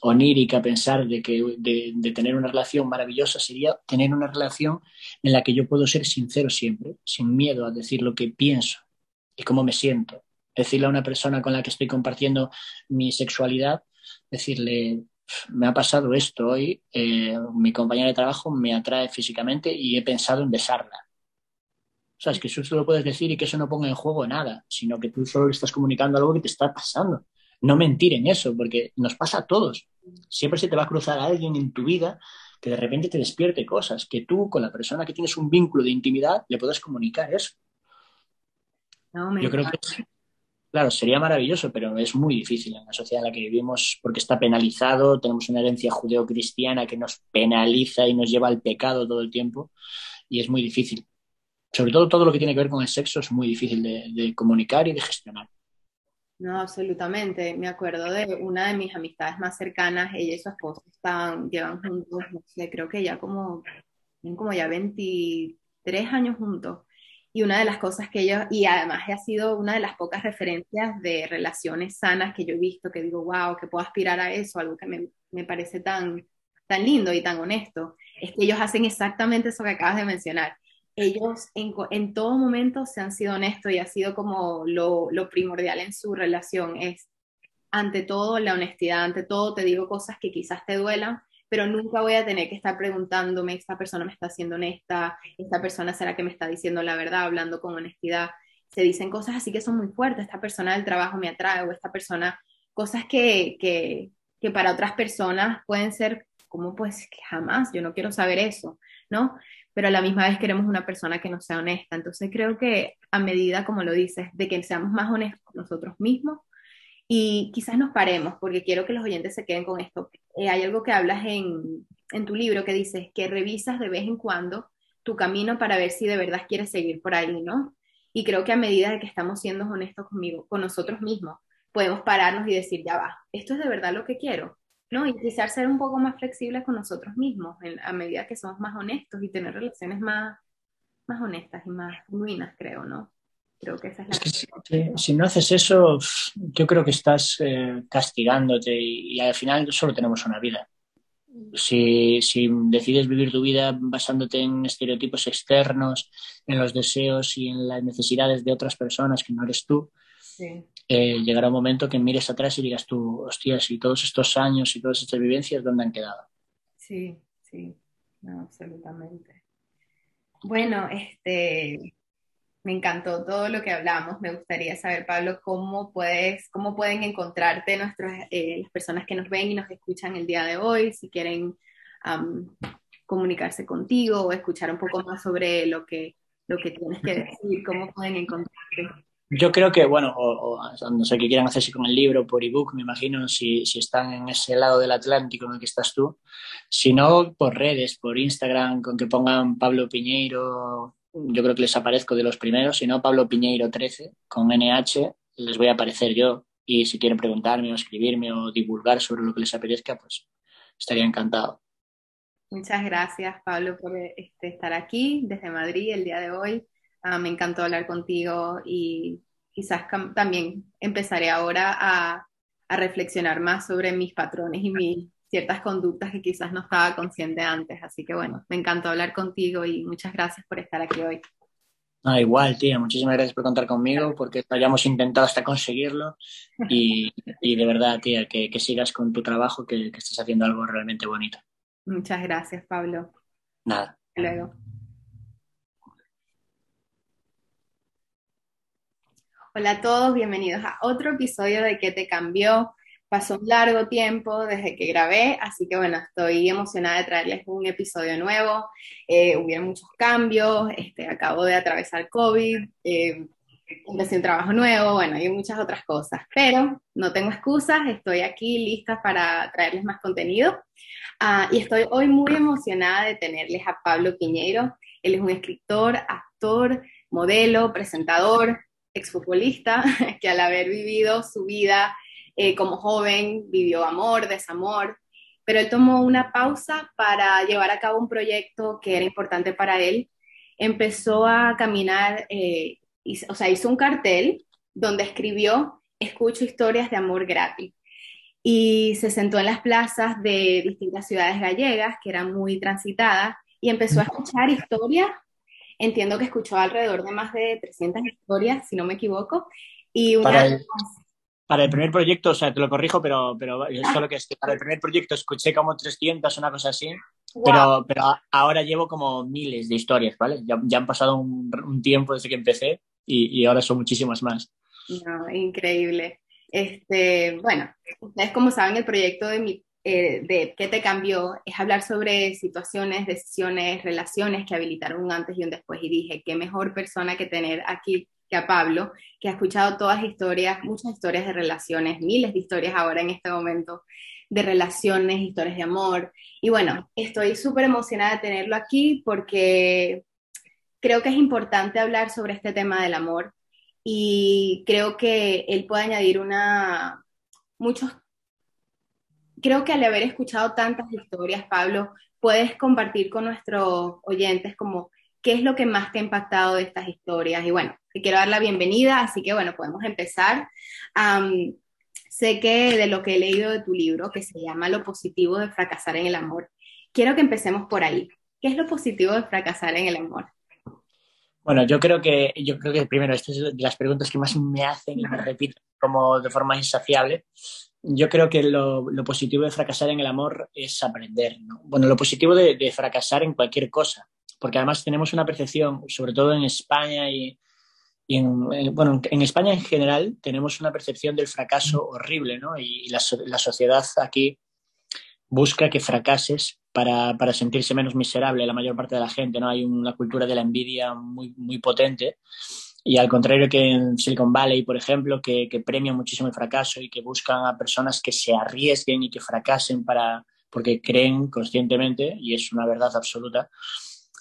B: onírica pensar de, que, de, tener una relación maravillosa sería tener una relación en la que yo puedo ser sincero siempre, sin miedo a decir lo que pienso y cómo me siento. Decirle a una persona con la que estoy compartiendo mi sexualidad, decirle, me ha pasado esto hoy, eh, mi compañera de trabajo me atrae físicamente y he pensado en besarla sea, es que eso solo puedes decir y que eso no ponga en juego nada, sino que tú solo le estás comunicando algo que te está pasando. No mentir en eso, porque nos pasa a todos. Siempre se te va a cruzar a alguien en tu vida que de repente te despierte cosas, que tú con la persona que tienes un vínculo de intimidad le puedas comunicar eso. Yo creo que, claro, sería maravilloso, pero es muy difícil en la sociedad en la que vivimos porque está penalizado, tenemos una herencia judeocristiana que nos penaliza y nos lleva al pecado todo el tiempo y es muy difícil sobre todo todo lo que tiene que ver con el sexo es muy difícil de, comunicar y de gestionar.
A: No, absolutamente. Me acuerdo de una de mis amistades más cercanas, ella y su esposo están, llevan juntos, no sé, creo que ya como, como ya 23 años juntos. Y una de las cosas que ellos, y además ha sido una de las pocas referencias de relaciones sanas que yo he visto, que digo, wow, que puedo aspirar a eso, algo que me, me parece tan, tan lindo y tan honesto, es que ellos hacen exactamente eso que acabas de mencionar ellos en, todo momento se han sido honestos y ha sido como lo, primordial en su relación, es ante todo la honestidad, ante todo te digo cosas que quizás te duelan, pero nunca voy a tener que estar preguntándome, esta persona me está siendo honesta, esta persona será que me está diciendo la verdad, hablando con honestidad. Se dicen cosas así que son muy fuertes, esta persona del trabajo me atrae o esta persona, cosas que, que, que para otras personas pueden ser como pues jamás, yo no quiero saber eso, ¿no? Pero a la misma vez queremos una persona que nos sea honesta. Entonces creo que a medida, como lo dices, de que seamos más honestos nosotros mismos y quizás nos paremos, porque quiero que los oyentes se queden con esto. Eh, hay algo que hablas en, en tu libro que dices que revisas de vez en cuando tu camino para ver si de verdad quieres seguir por ahí, ¿no? Y creo que a medida de que estamos siendo honestos conmigo, con nosotros mismos, podemos pararnos y decir, ya va, esto es de verdad lo que quiero ¿no? Y quizás ser un poco más flexibles con nosotros mismos a medida que somos más honestos y tener relaciones más, más honestas y más genuinas, creo, ¿no? Creo que esa es la...
B: que si, no haces eso, yo creo que estás eh, castigándote y, al final solo tenemos una vida. Si, si, decides vivir tu vida basándote en estereotipos externos, en los deseos y en las necesidades de otras personas que no eres tú, sí. Eh, llegará un momento que mires atrás y digas tú, hostias, y todos estos años y todas estas vivencias, ¿dónde han quedado?
A: Sí, sí, absolutamente. Bueno, este, me encantó todo lo que hablamos. Me gustaría saber, Pablo, cómo puedes, cómo pueden encontrarte nuestros, eh, las personas que nos ven y nos escuchan el día de hoy, si quieren comunicarse contigo o escuchar un poco más sobre lo que, lo que tienes que decir, cómo pueden encontrarte.
B: Yo creo que, bueno, o, no sé qué quieran hacerse con el libro por ebook, me imagino, si, si están en ese lado del Atlántico en el que estás tú. Si no, por redes, por Instagram, con que pongan Pablo Piñeiro, yo creo que les aparezco de los primeros. Si no, Pablo Piñeiro 13, con NH, les voy a aparecer yo. Y si quieren preguntarme o escribirme o divulgar sobre lo que les apetezca, pues estaría encantado.
A: Muchas gracias, Pablo, por este, estar aquí desde Madrid el día de hoy Ah, me encantó hablar contigo y quizás también empezaré ahora a, a, reflexionar más sobre mis patrones y mis ciertas conductas que quizás no estaba consciente antes. Así que bueno, me encantó hablar contigo y muchas gracias por estar aquí hoy.
B: Ah, igual, tía, muchísimas gracias por contar conmigo, porque hayamos intentado hasta conseguirlo y, y de verdad, tía, que, que, sigas con tu trabajo, que, que estés haciendo algo realmente bonito.
A: Muchas gracias, Pablo.
B: Nada.
A: Hasta luego. Hola a todos, bienvenidos a otro episodio de ¿Qué te cambió? Pasó un largo tiempo desde que grabé, así que bueno, estoy emocionada de traerles un episodio nuevo. Eh, hubieron muchos cambios, este, acabo de atravesar COVID, eh, empecé un trabajo nuevo, bueno, hay muchas otras cosas, pero no tengo excusas, estoy aquí lista para traerles más contenido. Ah, y estoy hoy muy emocionada de tenerles a Pablo Piñeiro. Él es un escritor, actor, modelo, presentador, exfutbolista, [LAUGHS] que al haber vivido su vida eh, como joven vivió amor, desamor, pero él tomó una pausa para llevar a cabo un proyecto que era importante para él. Empezó a caminar, eh, o sea, hizo un cartel donde escribió, escucho historias de amor gratis. Y se sentó en las plazas de distintas ciudades gallegas, que eran muy transitadas, y empezó a escuchar historias. Entiendo que escuchó alrededor de más de 300 historias, si no me equivoco. Y una,
B: para el primer proyecto, o sea, te lo corrijo, pero, pero solo que para el primer proyecto escuché como 300, una cosa así, pero, pero ahora llevo como miles de historias, ¿vale? Ya, ya han pasado un, un, tiempo desde que empecé y, y ahora son muchísimas más.
A: No, increíble. Este, bueno, ustedes como saben, el proyecto de, mi, eh, de ¿Qué te cambió? es hablar sobre situaciones, decisiones, relaciones que habilitaron un antes y un después. Y dije, qué mejor persona que tener aquí que a Pablo, que ha escuchado todas historias, muchas historias de relaciones, miles de historias ahora en este momento de relaciones, historias de amor. Y bueno, estoy súper emocionada de tenerlo aquí porque creo que es importante hablar sobre este tema del amor y creo que él puede añadir una, muchos, creo que al haber escuchado tantas historias, Pablo, puedes compartir con nuestros oyentes como qué es lo que más te ha impactado de estas historias. Y bueno, te quiero dar la bienvenida, así que bueno, podemos empezar. sé que de lo que he leído de tu libro, que se llama Lo positivo de fracasar en el amor, quiero que empecemos por ahí. ¿Qué es lo positivo de fracasar en el amor?
B: Bueno, yo creo que, yo creo que primero, estas son las preguntas que más me hacen y me repito como de forma insaciable. Yo creo que lo, positivo de fracasar en el amor es aprender. ¿no? Bueno, lo positivo de, fracasar en cualquier cosa, porque además tenemos una percepción, sobre todo en España y, y en, bueno, en España en general tenemos una percepción del fracaso horrible, ¿no? Y, y la, la, sociedad aquí busca que fracases para, para, sentirse menos miserable la mayor parte de la gente, ¿no? Hay una cultura de la envidia muy, muy potente y al contrario que en Silicon Valley, por ejemplo, que, que premia muchísimo el fracaso y que buscan a personas que se arriesguen y que fracasen para, porque creen conscientemente, y es una verdad absoluta,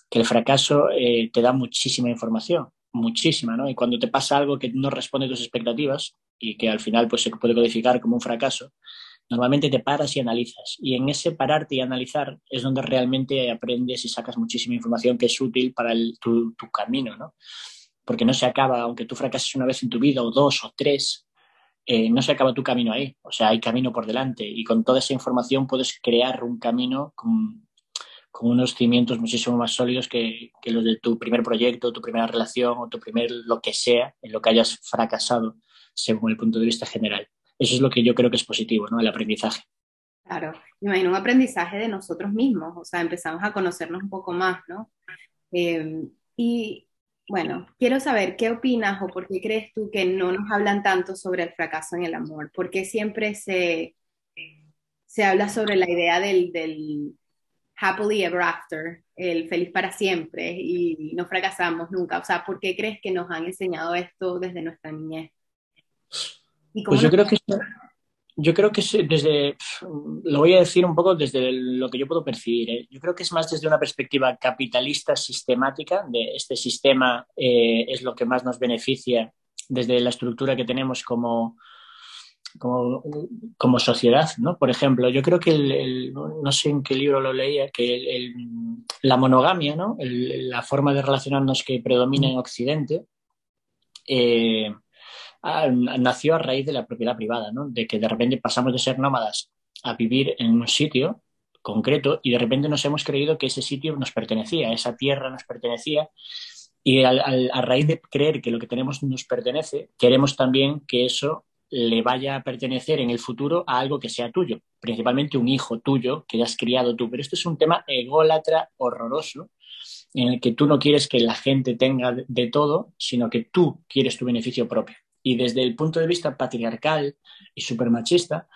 B: que el fracaso eh, te da muchísima información, muchísima, ¿no? Y cuando te pasa algo que no responde a tus expectativas y que al final pues, se puede codificar como un fracaso, normalmente te paras y analizas. Y en ese pararte y analizar es donde realmente aprendes y sacas muchísima información que es útil para el, tu, tu, camino, ¿no? Porque no se acaba, aunque tú fracases una vez en tu vida o dos o tres, eh, no se acaba tu camino ahí. O sea, hay camino por delante y con toda esa información puedes crear un camino con, con unos cimientos muchísimo más sólidos que, que, los de tu primer proyecto, tu primera relación o tu primer lo que sea en lo que hayas fracasado según el punto de vista general. Eso es lo que yo creo que es positivo, ¿no? El aprendizaje.
A: Claro, imagino un aprendizaje de nosotros mismos, o sea, empezamos a conocernos un poco más, ¿no? Eh, y bueno, quiero saber qué opinas o por qué crees tú que no nos hablan tanto sobre el fracaso en el amor, ¿por qué siempre se, se habla sobre la idea del, del happily ever after, el feliz para siempre y no fracasamos nunca. O sea, ¿por qué crees que nos han enseñado esto desde nuestra niñez?
B: pues yo creo que yo creo que desde lo voy a decir un poco desde lo que yo puedo percibir. ¿eh? Yo creo que es más desde una perspectiva capitalista sistemática de este sistema eh, es lo que más nos beneficia desde la estructura que tenemos como como, sociedad, ¿no? Por ejemplo, yo creo que el, no sé en qué libro lo leía, que el, la monogamia, ¿no? la forma de relacionarnos que predomina en Occidente, eh, nació a raíz de la propiedad privada, ¿no? De que de repente pasamos de ser nómadas a vivir en un sitio concreto y de repente nos hemos creído que ese sitio nos pertenecía, esa tierra nos pertenecía y a raíz de creer que lo que tenemos nos pertenece, queremos también que eso le vaya a pertenecer en el futuro a algo que sea tuyo, principalmente un hijo tuyo que has criado tú. Pero esto es un tema ególatra horroroso en el que tú no quieres que la gente tenga de todo, sino que tú quieres tu beneficio propio. Y desde el punto de vista patriarcal y supermachista,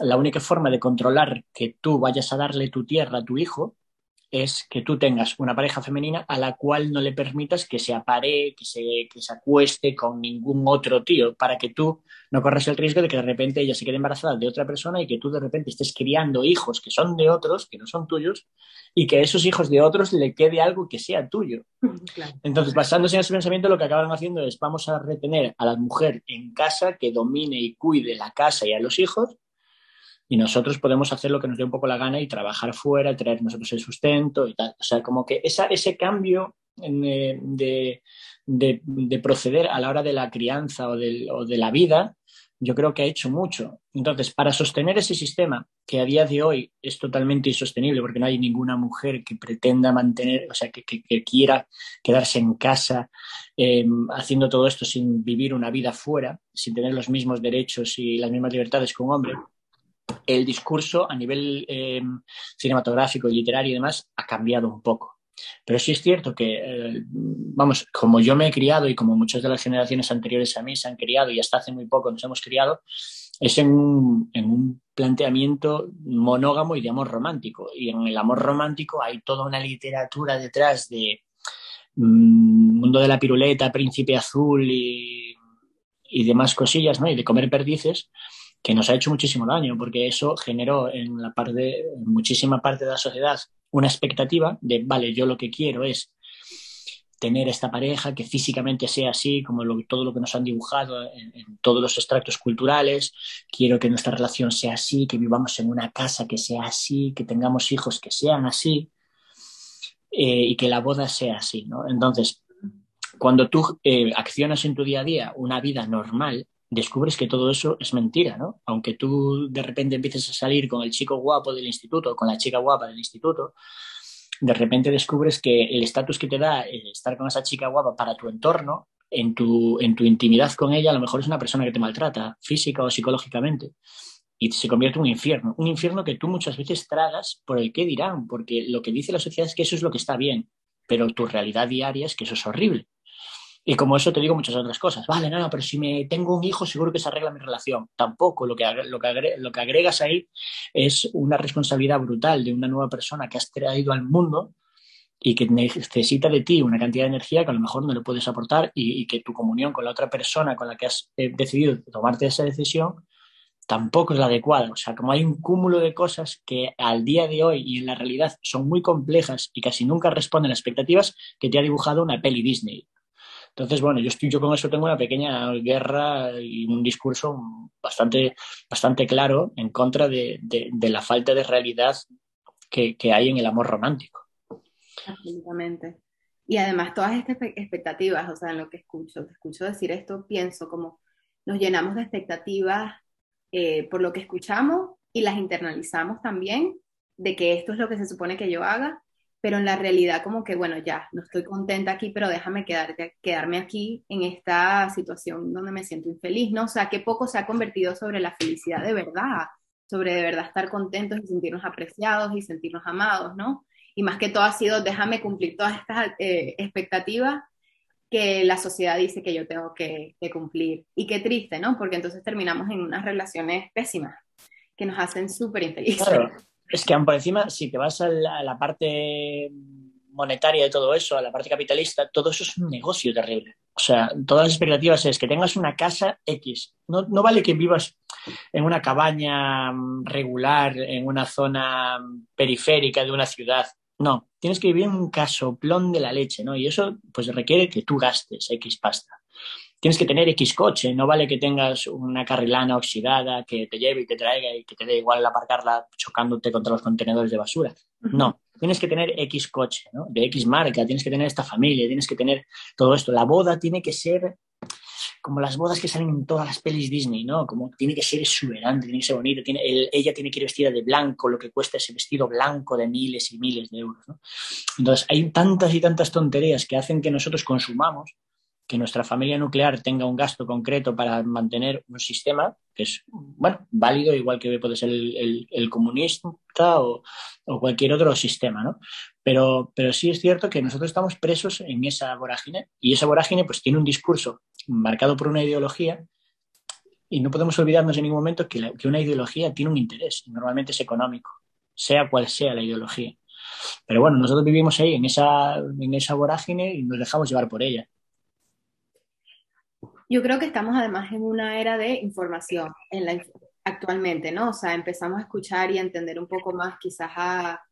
B: la única forma de controlar que tú vayas a darle tu tierra a tu hijo es que tú tengas una pareja femenina a la cual no le permitas que se apare, que se, que se acueste con ningún otro tío, para que tú no corras el riesgo de que de repente ella se quede embarazada de otra persona y que tú de repente estés criando hijos que son de otros, que no son tuyos, y que a esos hijos de otros le quede algo que sea tuyo. Entonces, basándose en ese pensamiento, lo que acaban haciendo es vamos a retener a la mujer en casa que domine y cuide la casa y a los hijos y nosotros podemos hacer lo que nos dé un poco la gana y trabajar fuera, traer nosotros el sustento y tal. O sea, como que esa, ese cambio eh, de, de, proceder a la hora de la crianza o de, o de la vida, yo creo que ha hecho mucho. Entonces, para sostener ese sistema, que a día de hoy es totalmente insostenible, porque no hay ninguna mujer que pretenda mantener, o sea, que, que, quiera quedarse en casa eh, haciendo todo esto sin vivir una vida fuera, sin tener los mismos derechos y las mismas libertades que un hombre, el discurso a nivel eh, cinematográfico y literario y demás ha cambiado un poco. Pero sí es cierto que, eh, vamos, como yo me he criado y como muchas de las generaciones anteriores a mí se han criado y hasta hace muy poco nos hemos criado, es en un, planteamiento monógamo y de amor romántico. Y en el amor romántico hay toda una literatura detrás de mm, Mundo de la Piruleta, Príncipe Azul y, y demás cosillas, ¿no? Y de comer perdices que nos ha hecho muchísimo daño, porque eso generó en la parte, muchísima parte de la sociedad una expectativa de, vale, yo lo que quiero es tener esta pareja que físicamente sea así, como todo lo que nos han dibujado en, todos los extractos culturales, quiero que nuestra relación sea así, que vivamos en una casa que sea así, que tengamos hijos que sean así eh, y que la boda sea así, ¿no? Entonces, cuando tú eh, accionas en tu día a día una vida normal, descubres que todo eso es mentira, ¿no? Aunque tú de repente empieces a salir con el chico guapo del instituto, con la chica guapa del instituto, de repente descubres que el estatus que te da estar con esa chica guapa para tu entorno, en tu, en tu intimidad con ella, a lo mejor es una persona que te maltrata, física o psicológicamente, y se convierte en un infierno. Un infierno que tú muchas veces tragas por el qué dirán, porque lo que dice la sociedad es que eso es lo que está bien, pero tu realidad diaria es que eso es horrible. Y como eso te digo muchas otras cosas. Vale, no, no, pero si me tengo un hijo seguro que se arregla mi relación. Tampoco. Lo que, lo que, lo que agregas ahí es una responsabilidad brutal de una nueva persona que has traído al mundo y que necesita de ti una cantidad de energía que a lo mejor no le puedes aportar y, que tu comunión con la otra persona con la que has eh, decidido tomarte esa decisión tampoco es la adecuada. O sea, como hay un cúmulo de cosas que al día de hoy y en la realidad son muy complejas y casi nunca responden a expectativas que te ha dibujado una peli Disney. Entonces, bueno, yo, estoy, yo con eso tengo una pequeña guerra y un discurso bastante, bastante claro en contra de, la falta de realidad que, hay en el amor romántico.
A: Absolutamente. Y además todas estas expectativas, o sea, en lo que escucho, te escucho decir esto, pienso como nos llenamos de expectativas eh, por lo que escuchamos y las internalizamos también de que esto es lo que se supone que yo haga pero en la realidad como que, bueno, ya, no estoy contenta aquí, pero déjame quedarte, quedarme aquí en esta situación donde me siento infeliz, ¿no? O sea, qué poco se ha convertido sobre la felicidad de verdad, sobre de verdad estar contentos y sentirnos apreciados y sentirnos amados, ¿no? Y más que todo ha sido, déjame cumplir todas estas eh, expectativas que la sociedad dice que yo tengo que, que cumplir. Y qué triste, ¿no? Porque entonces terminamos en unas relaciones pésimas que nos hacen súper infelices. Claro.
B: Es que aún por encima, si te vas a la, parte monetaria de todo eso, a la parte capitalista, todo eso es un negocio terrible. O sea, todas las expectativas es que tengas una casa X. No, no vale que vivas en una cabaña regular, en una zona periférica de una ciudad. No, tienes que vivir en un casoplón de la leche, ¿no? Y eso pues requiere que tú gastes X pasta tienes que tener X coche, no vale que tengas una carrilana oxidada que te lleve y te traiga y que te dé igual aparcarla chocándote contra los contenedores de basura. No, tienes que tener X coche, ¿no? De X marca, tienes que tener esta familia, tienes que tener todo esto. La boda tiene que ser como las bodas que salen en todas las pelis Disney, ¿no? Como tiene que ser exuberante, tiene que ser bonito, tiene, ella tiene que ir vestida de blanco, lo que cuesta ese vestido blanco de miles y miles de euros, ¿no? Entonces, hay tantas y tantas tonterías que hacen que nosotros consumamos que nuestra familia nuclear tenga un gasto concreto para mantener un sistema que es, bueno, válido, igual que puede ser el, comunista o, cualquier otro sistema, ¿no? Pero, pero sí es cierto que nosotros estamos presos en esa vorágine y esa vorágine pues tiene un discurso marcado por una ideología y no podemos olvidarnos en ningún momento que, que una ideología tiene un interés y normalmente es económico, sea cual sea la ideología. Pero bueno, nosotros vivimos ahí en esa, en esa vorágine y nos dejamos llevar por ella.
A: Yo creo que estamos además en una era de información en la, actualmente, ¿no? O sea, empezamos a escuchar y a entender un poco más, quizás a,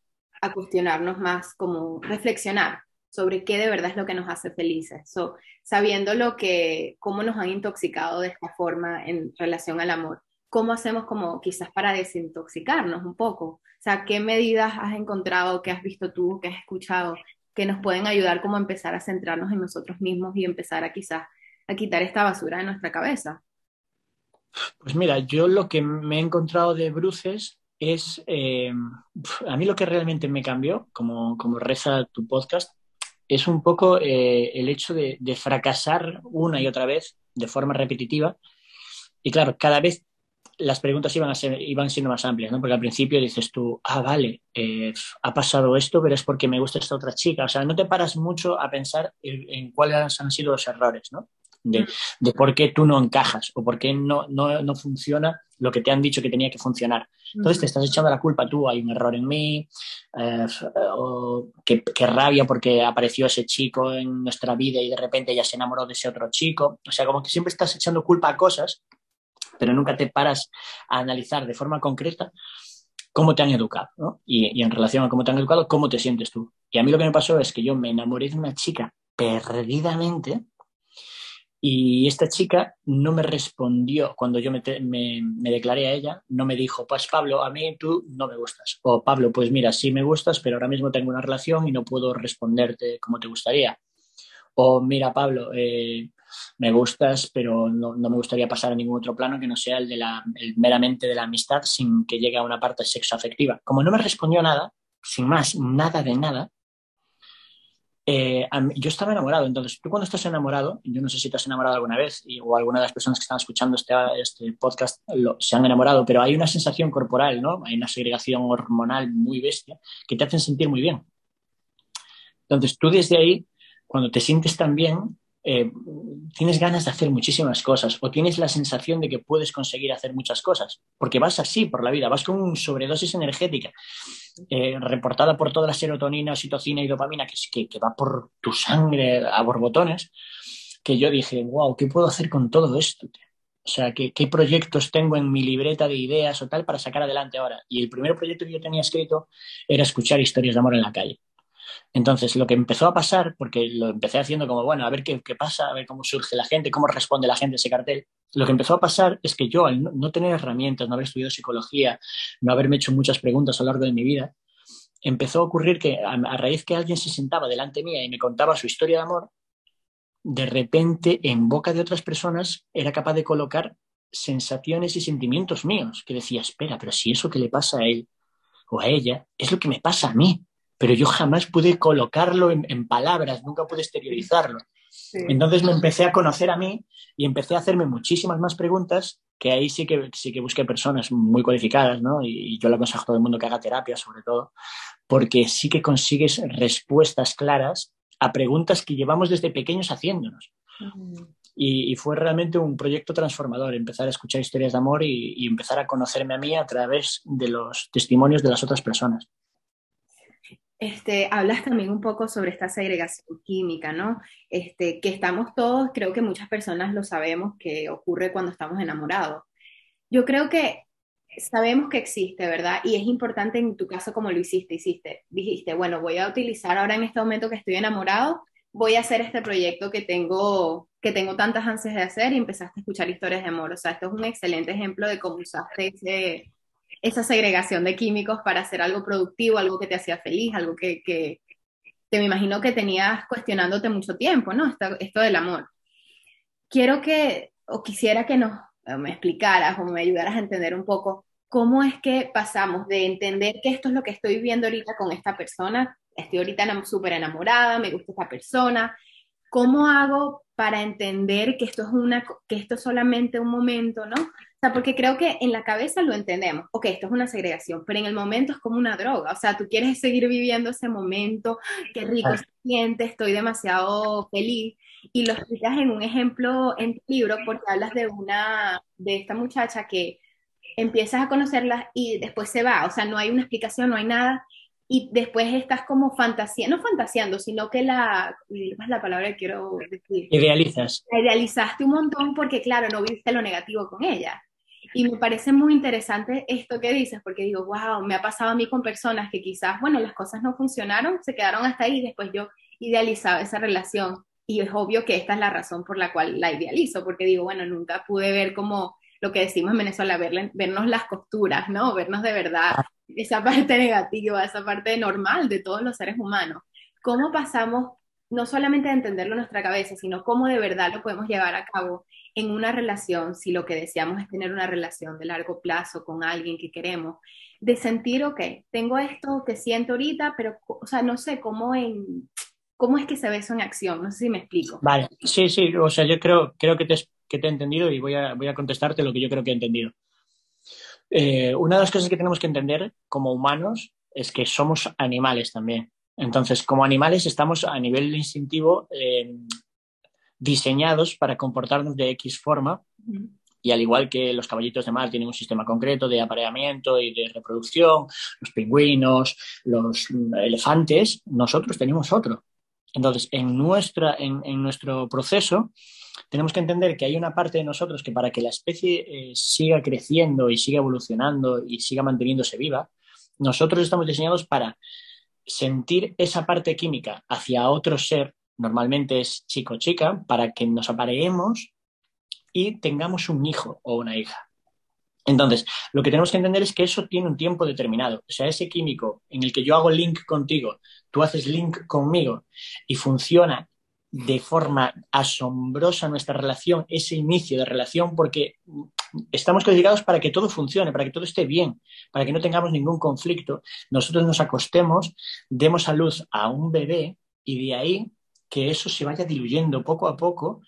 A: a cuestionarnos más, como reflexionar sobre qué de verdad es lo que nos hace felices. So, sabiendo lo que, cómo nos han intoxicado de esta forma en relación al amor, ¿cómo hacemos como quizás para desintoxicarnos un poco? O sea, ¿qué medidas has encontrado, qué has visto tú, qué has escuchado, que nos pueden ayudar como a empezar a centrarnos en nosotros mismos y empezar a quizás a quitar esta basura de nuestra cabeza?
B: Pues mira, yo lo que me he encontrado de bruces es, eh, a mí lo que realmente me cambió, como, como reza tu podcast, es un poco eh, el hecho de, fracasar una y otra vez de forma repetitiva. Y claro, cada vez las preguntas iban, a ser, iban siendo más amplias, ¿no? Porque al principio dices tú, ah, vale, eh, ha pasado esto, pero es porque me gusta esta otra chica. O sea, no te paras mucho a pensar en cuáles han sido los errores, ¿no? Mm. de, por qué tú no encajas o por qué no, no, funciona lo que te han dicho que tenía que funcionar. Entonces te estás echando la culpa tú, hay un error en mí, eh, o qué, rabia porque apareció ese chico en nuestra vida y de repente ella se enamoró de ese otro chico. O sea, como que siempre estás echando culpa a cosas, pero nunca te paras a analizar de forma concreta cómo te han educado, ¿no? Y, y en relación a cómo te han educado, cómo te sientes tú. Y a mí lo que me pasó es que yo me enamoré de una chica perdidamente, y esta chica no me respondió cuando yo me, declaré a ella, no me dijo, pues Pablo, a mí tú no me gustas. O Pablo, pues mira, sí me gustas, pero ahora mismo tengo una relación y no puedo responderte como te gustaría. O mira, Pablo, eh, me gustas, pero no, me gustaría pasar a ningún otro plano que no sea el de la, meramente de la amistad sin que llegue a una parte sexoafectiva. Como no me respondió nada, sin más, nada de nada, eh, yo estaba enamorado, entonces tú cuando estás enamorado, yo no sé si te has enamorado alguna vez o alguna de las personas que están escuchando este, este podcast se han enamorado, pero hay una sensación corporal, ¿no? Hay una segregación hormonal muy bestia que te hacen sentir muy bien. Entonces tú desde ahí, cuando te sientes tan bien, eh, tienes ganas de hacer muchísimas cosas o tienes la sensación de que puedes conseguir hacer muchas cosas, porque vas así por la vida, vas con una sobredosis energética eh, reportada por toda la serotonina, oxitocina y dopamina que, que, va por tu sangre a borbotones, que yo dije, wow, ¿qué puedo hacer con todo esto? O sea, ¿qué, ¿qué, proyectos tengo en mi libreta de ideas o tal para sacar adelante ahora? Y el primer proyecto que yo tenía escrito era escuchar historias de amor en la calle. Entonces, lo que empezó a pasar, porque lo empecé haciendo como, bueno, a ver qué, pasa, a ver cómo surge la gente, cómo responde la gente a ese cartel, lo que empezó a pasar es que yo, al no, tener herramientas, no haber estudiado psicología, no haberme hecho muchas preguntas a lo largo de mi vida, empezó a ocurrir que a, a raíz que alguien se sentaba delante mía y me contaba su historia de amor, de repente en boca de otras personas era capaz de colocar sensaciones y sentimientos míos, que decía, espera, pero si eso que le pasa a él o a ella es lo que me pasa a mí pero yo jamás pude colocarlo en, palabras, nunca pude exteriorizarlo. Entonces me empecé a conocer a mí y empecé a hacerme muchísimas más preguntas, que ahí sí que, sí que busqué personas muy cualificadas, ¿no? Y, yo le aconsejo a todo el mundo que haga terapia, sobre todo, porque sí que consigues respuestas claras a preguntas que llevamos desde pequeños haciéndonos. y, fue realmente un proyecto transformador, empezar a escuchar historias de amor y, y empezar a conocerme a mí a través de los testimonios de las otras personas.
A: Este, hablas también un poco sobre esta segregación química, ¿no? Este, que estamos todos, creo que muchas personas lo sabemos, que ocurre cuando estamos enamorados. Yo creo que sabemos que existe, ¿verdad? Y es importante en tu caso como lo hiciste, hiciste, dijiste, bueno, voy a utilizar ahora en este momento que estoy enamorado, voy a hacer este proyecto que tengo, que tengo tantas ansias de hacer y empezaste a escuchar historias de amor. O sea, esto es un excelente ejemplo de cómo usaste ese, esa segregación de químicos para hacer algo productivo, algo que te hacía feliz, algo que, que te me imagino que tenías cuestionándote mucho tiempo, ¿no? Esto, esto del amor. Quiero que, o quisiera que nos me explicaras o me ayudaras a entender un poco cómo es que pasamos de entender que esto es lo que estoy viviendo ahorita con esta persona, estoy ahorita súper enamorada, me gusta esta persona, ¿cómo hago para entender que esto es una, que esto es solamente un momento, ¿no? O sea, porque creo que en la cabeza lo entendemos, ok, esto es una segregación, pero en el momento es como una droga, o sea, tú quieres seguir viviendo ese momento, qué rico se siente, estoy demasiado feliz, y lo explicas en un ejemplo en tu libro porque hablas de una, de esta muchacha que empiezas a conocerla y después se va, o sea, no hay una explicación, no hay nada, y después estás como fantaseando, no fantaseando, sino que la, es la palabra que quiero decir.
B: Idealizas.
A: La idealizaste un montón porque, claro, no viste lo negativo con ella. Y me parece muy interesante esto que dices, porque digo, wow, me ha pasado a mí con personas que quizás, bueno, las cosas no funcionaron, se quedaron hasta ahí, y después yo idealizaba esa relación. Y es obvio que esta es la razón por la cual la idealizo, porque digo, bueno, nunca pude ver como lo que decimos en Venezuela, vernos las costuras, ¿no? Vernos de verdad esa parte [LAUGHS] negativa, esa parte normal de todos los seres humanos. ¿Cómo pasamos no solamente a entenderlo en nuestra cabeza, sino cómo de verdad lo podemos llevar a cabo en una relación, si lo que deseamos es tener una relación de largo plazo con alguien que queremos, de sentir, ok, tengo esto que siento ahorita, pero, o sea, no sé cómo en... ¿Cómo es que se ve eso en acción? No sé si me explico.
B: Vale, sí, sí, o sea, yo creo, creo que, te, que te he entendido y voy a, voy a contestarte lo que yo creo que he entendido. Eh, una de las cosas que tenemos que entender como humanos es que somos animales también. Entonces, como animales estamos a nivel instintivo eh, diseñados para comportarnos de X forma y al igual que los caballitos de mar tienen un sistema concreto de apareamiento y de reproducción, los pingüinos, los elefantes, nosotros tenemos otro. Entonces, en, nuestra, en, en nuestro proceso tenemos que entender que hay una parte de nosotros que para que la especie eh, siga creciendo y siga evolucionando y siga manteniéndose viva, nosotros estamos diseñados para sentir esa parte química hacia otro ser, normalmente es chico o chica, para que nos apareemos y tengamos un hijo o una hija. Entonces, lo que tenemos que entender es que eso tiene un tiempo determinado. O sea, ese químico en el que yo hago link contigo, tú haces link conmigo y funciona de forma asombrosa nuestra relación, ese inicio de relación, porque estamos codificados para que todo funcione, para que todo esté bien, para que no tengamos ningún conflicto. Nosotros nos acostemos, demos a luz a un bebé y de ahí que eso se vaya diluyendo poco a poco.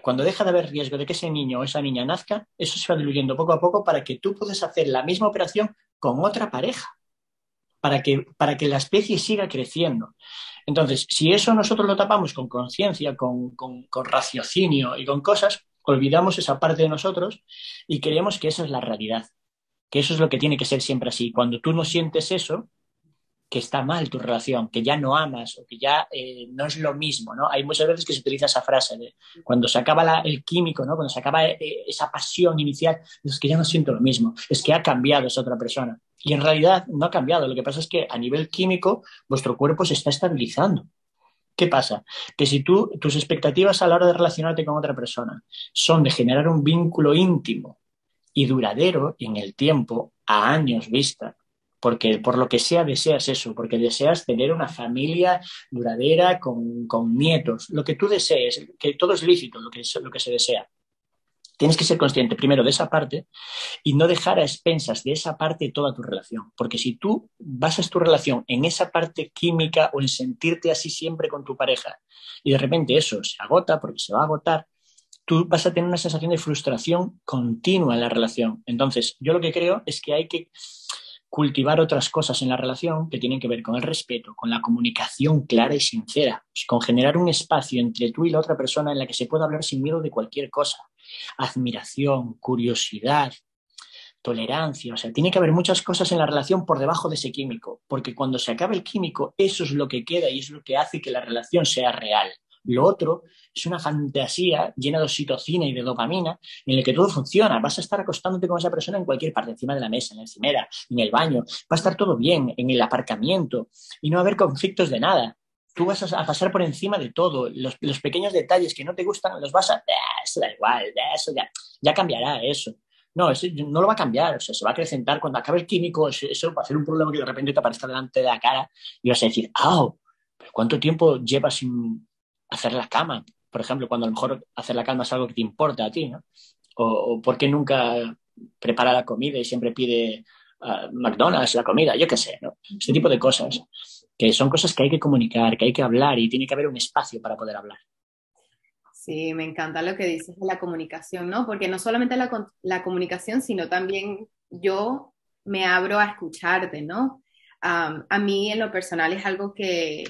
B: Cuando deja de haber riesgo de que ese niño o esa niña nazca, eso se va diluyendo poco a poco para que tú puedas hacer la misma operación con otra pareja, para que, para que la especie siga creciendo. Entonces, si eso nosotros lo tapamos con conciencia, con, raciocinio y con cosas, olvidamos esa parte de nosotros y creemos que esa es la realidad, que eso es lo que tiene que ser siempre así. Cuando tú no sientes eso, que está mal tu relación, que ya no amas o que ya eh, no es lo mismo, ¿no? Hay muchas veces que se utiliza esa frase de cuando se acaba el químico, ¿no? Cuando se acaba eh, esa pasión inicial, es que ya no siento lo mismo, es que ha cambiado esa otra persona. Y en realidad no ha cambiado, lo que pasa es que a nivel químico vuestro cuerpo se está estabilizando. ¿Qué pasa? Que si tú, tus expectativas a la hora de relacionarte con otra persona son de generar un vínculo íntimo y duradero en el tiempo, a años vista, porque por lo que sea deseas eso, porque deseas tener una familia duradera con, nietos, lo que tú desees, que todo es lícito, lo que, lo que se desea. Tienes que ser consciente primero de esa parte y no dejar a expensas de esa parte toda tu relación. Porque si tú basas tu relación en esa parte química o en sentirte así siempre con tu pareja y de repente eso se agota porque se va a agotar, tú vas a tener una sensación de frustración continua en la relación. Entonces, yo lo que creo es que hay que cultivar otras cosas en la relación que tienen que ver con el respeto, con la comunicación clara y sincera, pues, con generar un espacio entre tú y la otra persona en la que se pueda hablar sin miedo de cualquier cosa. Admiración, curiosidad, tolerancia, o sea, tiene que haber muchas cosas en la relación por debajo de ese químico, porque cuando se acaba el químico, eso es lo que queda y es lo que hace que la relación sea real. Lo otro es una fantasía llena de oxitocina y de dopamina en la que todo funciona. Vas a estar acostándote con esa persona en cualquier parte, encima de la mesa, en la encimera, en el baño. Va a estar todo bien, en el aparcamiento y no va a haber conflictos de nada. Tú vas a pasar por encima de todo. Los, pequeños detalles que no te gustan los vas a... eso da igual, eso ya, ya cambiará eso. No, no lo va a cambiar, o sea, se va a acrecentar cuando acabe el químico, eso va a ser un problema que de repente te aparezca delante de la cara y vas a decir, ¡ah! ¿Pero ¿Cuánto tiempo llevas sin hacer la cama? Por ejemplo, cuando a lo mejor hacer la cama es algo que te importa a ti, ¿no? O, ¿por qué nunca prepara la comida y siempre pide uh, McDonald's la comida? Yo qué sé, ¿no? Este tipo de cosas, que son cosas que hay que comunicar, que hay que hablar y tiene que haber un espacio para poder hablar.
A: Sí, me encanta lo que dices de la comunicación, ¿no? Porque no solamente la, la comunicación, sino también yo me abro a escucharte, ¿no? a mí en lo personal es algo que,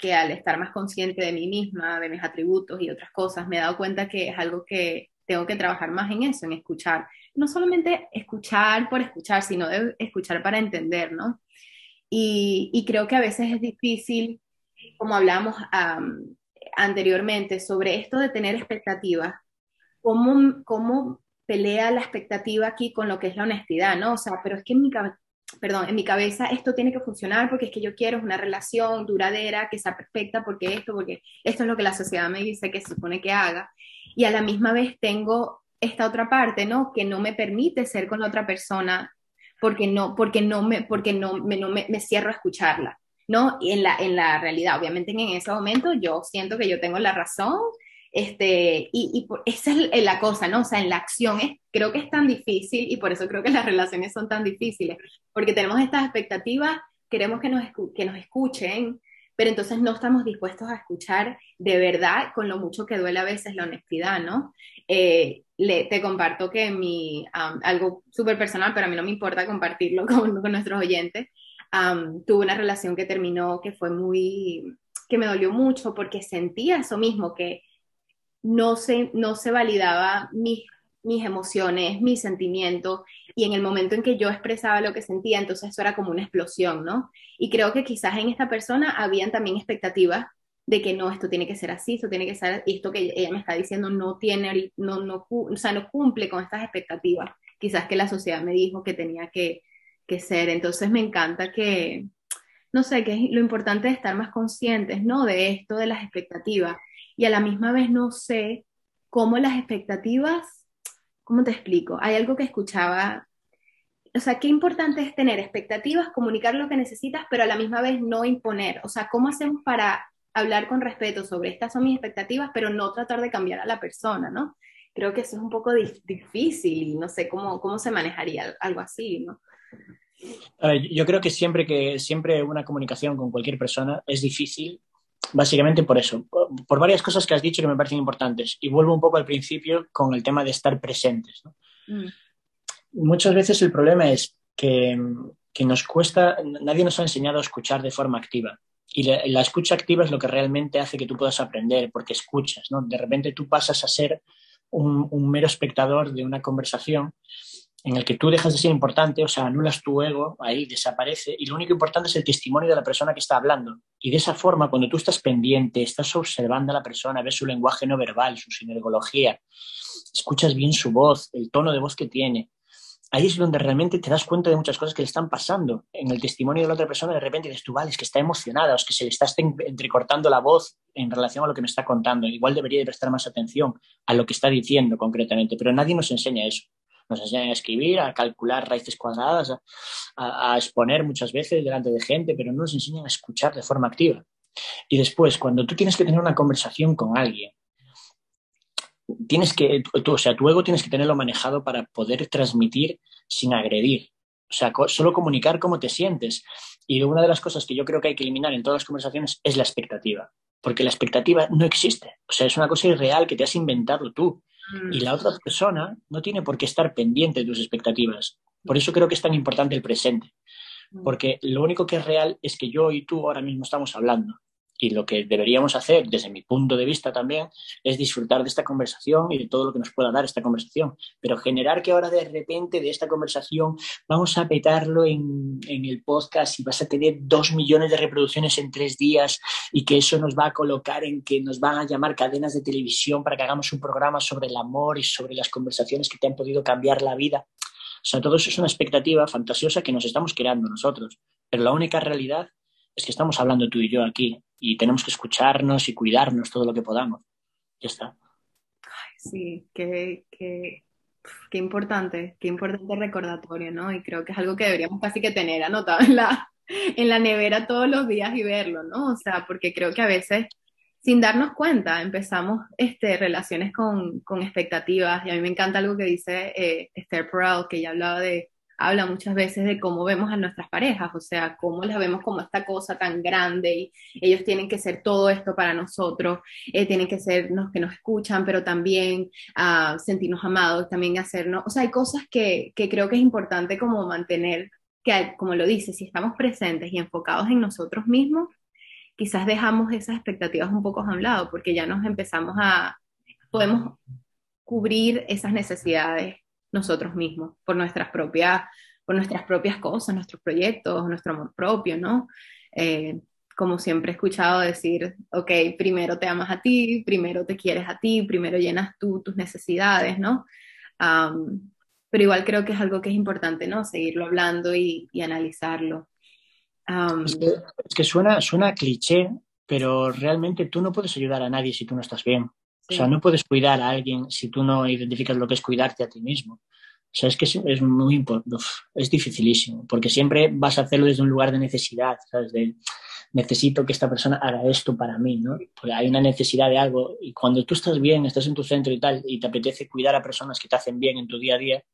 A: que al estar más consciente de mí misma, de mis atributos y otras cosas, me he dado cuenta que es algo que tengo que trabajar más en eso, en escuchar. No solamente escuchar por escuchar, sino de escuchar para entender, ¿no? Y, y creo que a veces es difícil, como hablamos anteriormente, sobre esto de tener expectativas, cómo, cómo pelea la expectativa aquí con lo que es la honestidad, ¿no? O sea, pero es que en mi, perdón, en mi cabeza esto tiene que funcionar porque es que yo quiero una relación duradera, que sea perfecta, porque esto, porque esto es lo que la sociedad me dice que se supone que haga. Y a la misma vez tengo esta otra parte, ¿no? Que no me permite ser con la otra persona porque no, porque no me, porque no, me, no me, cierro a escucharla. ¿no? Y en la, en la realidad, obviamente en ese momento yo siento que yo tengo la razón, este, y, y esa es la cosa, ¿no? O sea, en la acción es, creo que es tan difícil y por eso creo que las relaciones son tan difíciles, porque tenemos estas expectativas, queremos que nos, que nos escuchen, pero entonces no estamos dispuestos a escuchar de verdad, con lo mucho que duele a veces la honestidad, ¿no? Eh, le, te comparto que mi, algo súper personal, pero a mí no me importa compartirlo [LAUGHS] con, con nuestros oyentes, tuve una relación que terminó que fue muy, que me dolió mucho porque sentía eso mismo, que no se, no se validaba mis, mis emociones, mis sentimientos, y en el momento en que yo expresaba lo que sentía, entonces eso era como una explosión, ¿no? Y creo que quizás en esta persona habían también expectativas de que no, esto tiene que ser así, esto tiene que ser, esto que ella me está diciendo no tiene, no, no, o sea, no cumple con estas expectativas, quizás que la sociedad me dijo que tenía que, que ser. Entonces me encanta que, no sé, que es lo importante de estar más conscientes, ¿no? De esto, de las expectativas. Y a la misma vez no sé cómo las expectativas, ¿cómo te explico? Hay algo que escuchaba, o sea, qué importante es tener expectativas, comunicar lo que necesitas, pero a la misma vez no imponer. O sea, ¿cómo hacemos para hablar con respeto sobre estas son mis expectativas, pero no tratar de cambiar a la persona, ¿no? Creo que eso es un poco difícil y no sé cómo, cómo se manejaría algo así, ¿no?
B: yo creo que siempre que siempre una comunicación con cualquier persona es difícil, básicamente por eso, por, varias cosas que has dicho que me parecen importantes. Y vuelvo un poco al principio con el tema de estar presentes. Mm. Muchas veces el problema es que, que, nos cuesta, nadie nos ha enseñado a escuchar de forma activa. Y la, escucha activa es lo que realmente hace que tú puedas aprender, porque escuchas, ¿no? De repente tú pasas a ser un, un mero espectador de una conversación en el que tú dejas de ser importante, o sea, anulas tu ego, ahí desaparece, y lo único importante es el testimonio de la persona que está hablando. Y de esa forma, cuando tú estás pendiente, estás observando a la persona, ves su lenguaje no verbal, su sinergología, escuchas bien su voz, el tono de voz que tiene, ahí es donde realmente te das cuenta de muchas cosas que le están pasando. En el testimonio de la otra persona, de repente dices tú, vale, es que está emocionada, o es que se le está entrecortando la voz en relación a lo que me está contando. Igual debería de prestar más atención a lo que está diciendo concretamente, pero nadie nos enseña eso nos enseñan a escribir, a calcular raíces cuadradas, a, exponer muchas veces delante de gente, pero no nos enseñan a escuchar de forma activa. Y después, cuando tú tienes que tener una conversación con alguien, tienes que, o sea, tu ego tienes que tenerlo manejado para poder transmitir sin agredir. O sea, solo comunicar cómo te sientes. Y una de las cosas que yo creo que hay que eliminar en todas las conversaciones es la expectativa. Porque la expectativa no existe. O sea, es una cosa irreal que te has inventado tú. Y la otra persona no tiene por qué estar pendiente de tus expectativas. Por eso creo que es tan importante el presente. Porque lo único que es real es que yo y tú ahora mismo estamos hablando. Y lo que deberíamos hacer, desde mi punto de vista también, es disfrutar de esta conversación y de todo lo que nos pueda dar esta conversación. Pero generar que ahora de repente de esta conversación vamos a petarlo en, en el podcast y vas a tener dos millones de reproducciones en tres días y que eso nos va a colocar en que nos van a llamar cadenas de televisión para que hagamos un programa sobre el amor y sobre las conversaciones que te han podido cambiar la vida. O sea, todo eso es una expectativa fantasiosa que nos estamos creando nosotros. Pero la única realidad es que estamos hablando tú y yo aquí y tenemos que escucharnos y cuidarnos todo lo que podamos. Ya está.
A: sí, qué, Qué importante, qué importante recordatorio, ¿no? Y creo que es algo que deberíamos casi que tener anotado en la, en la nevera todos los días y verlo, ¿no? O sea, porque creo que a veces, sin darnos cuenta, empezamos este, relaciones con, con expectativas. Y a mí me encanta algo que dice eh, Esther Perel, que ella hablaba de habla muchas veces de cómo vemos a nuestras parejas, o sea, cómo las vemos como esta cosa tan grande y ellos tienen que ser todo esto para nosotros, eh, tienen que ser los que nos escuchan, pero también uh, sentirnos amados, también hacernos, o sea, hay cosas que, que creo que es importante como mantener, que como lo dice, si estamos presentes y enfocados en nosotros mismos, quizás dejamos esas expectativas un poco a un lado, porque ya nos empezamos a, podemos cubrir esas necesidades nosotros mismos, por nuestras propias, por nuestras propias cosas, nuestros proyectos, nuestro amor propio, ¿no? Eh, como siempre he escuchado decir, ok, primero te amas a ti, primero te quieres a ti, primero llenas tú tus necesidades, ¿no? pero igual creo que es algo que es importante, ¿no? Seguirlo hablando y, analizarlo.
B: es, que, suena, suena cliché, pero realmente tú no puedes ayudar a nadie si tú no estás bien. O sea, no puedes cuidar a alguien si tú no identificas lo que es cuidarte a ti mismo. O sea, es que es, muy importante, es dificilísimo, porque siempre vas a hacerlo desde un lugar de necesidad, ¿sabes? De, necesito que esta persona haga esto para mí, ¿no? Porque hay una necesidad de algo y cuando tú estás bien, estás en tu centro y tal, y te apetece cuidar a personas que te hacen bien en tu día a día,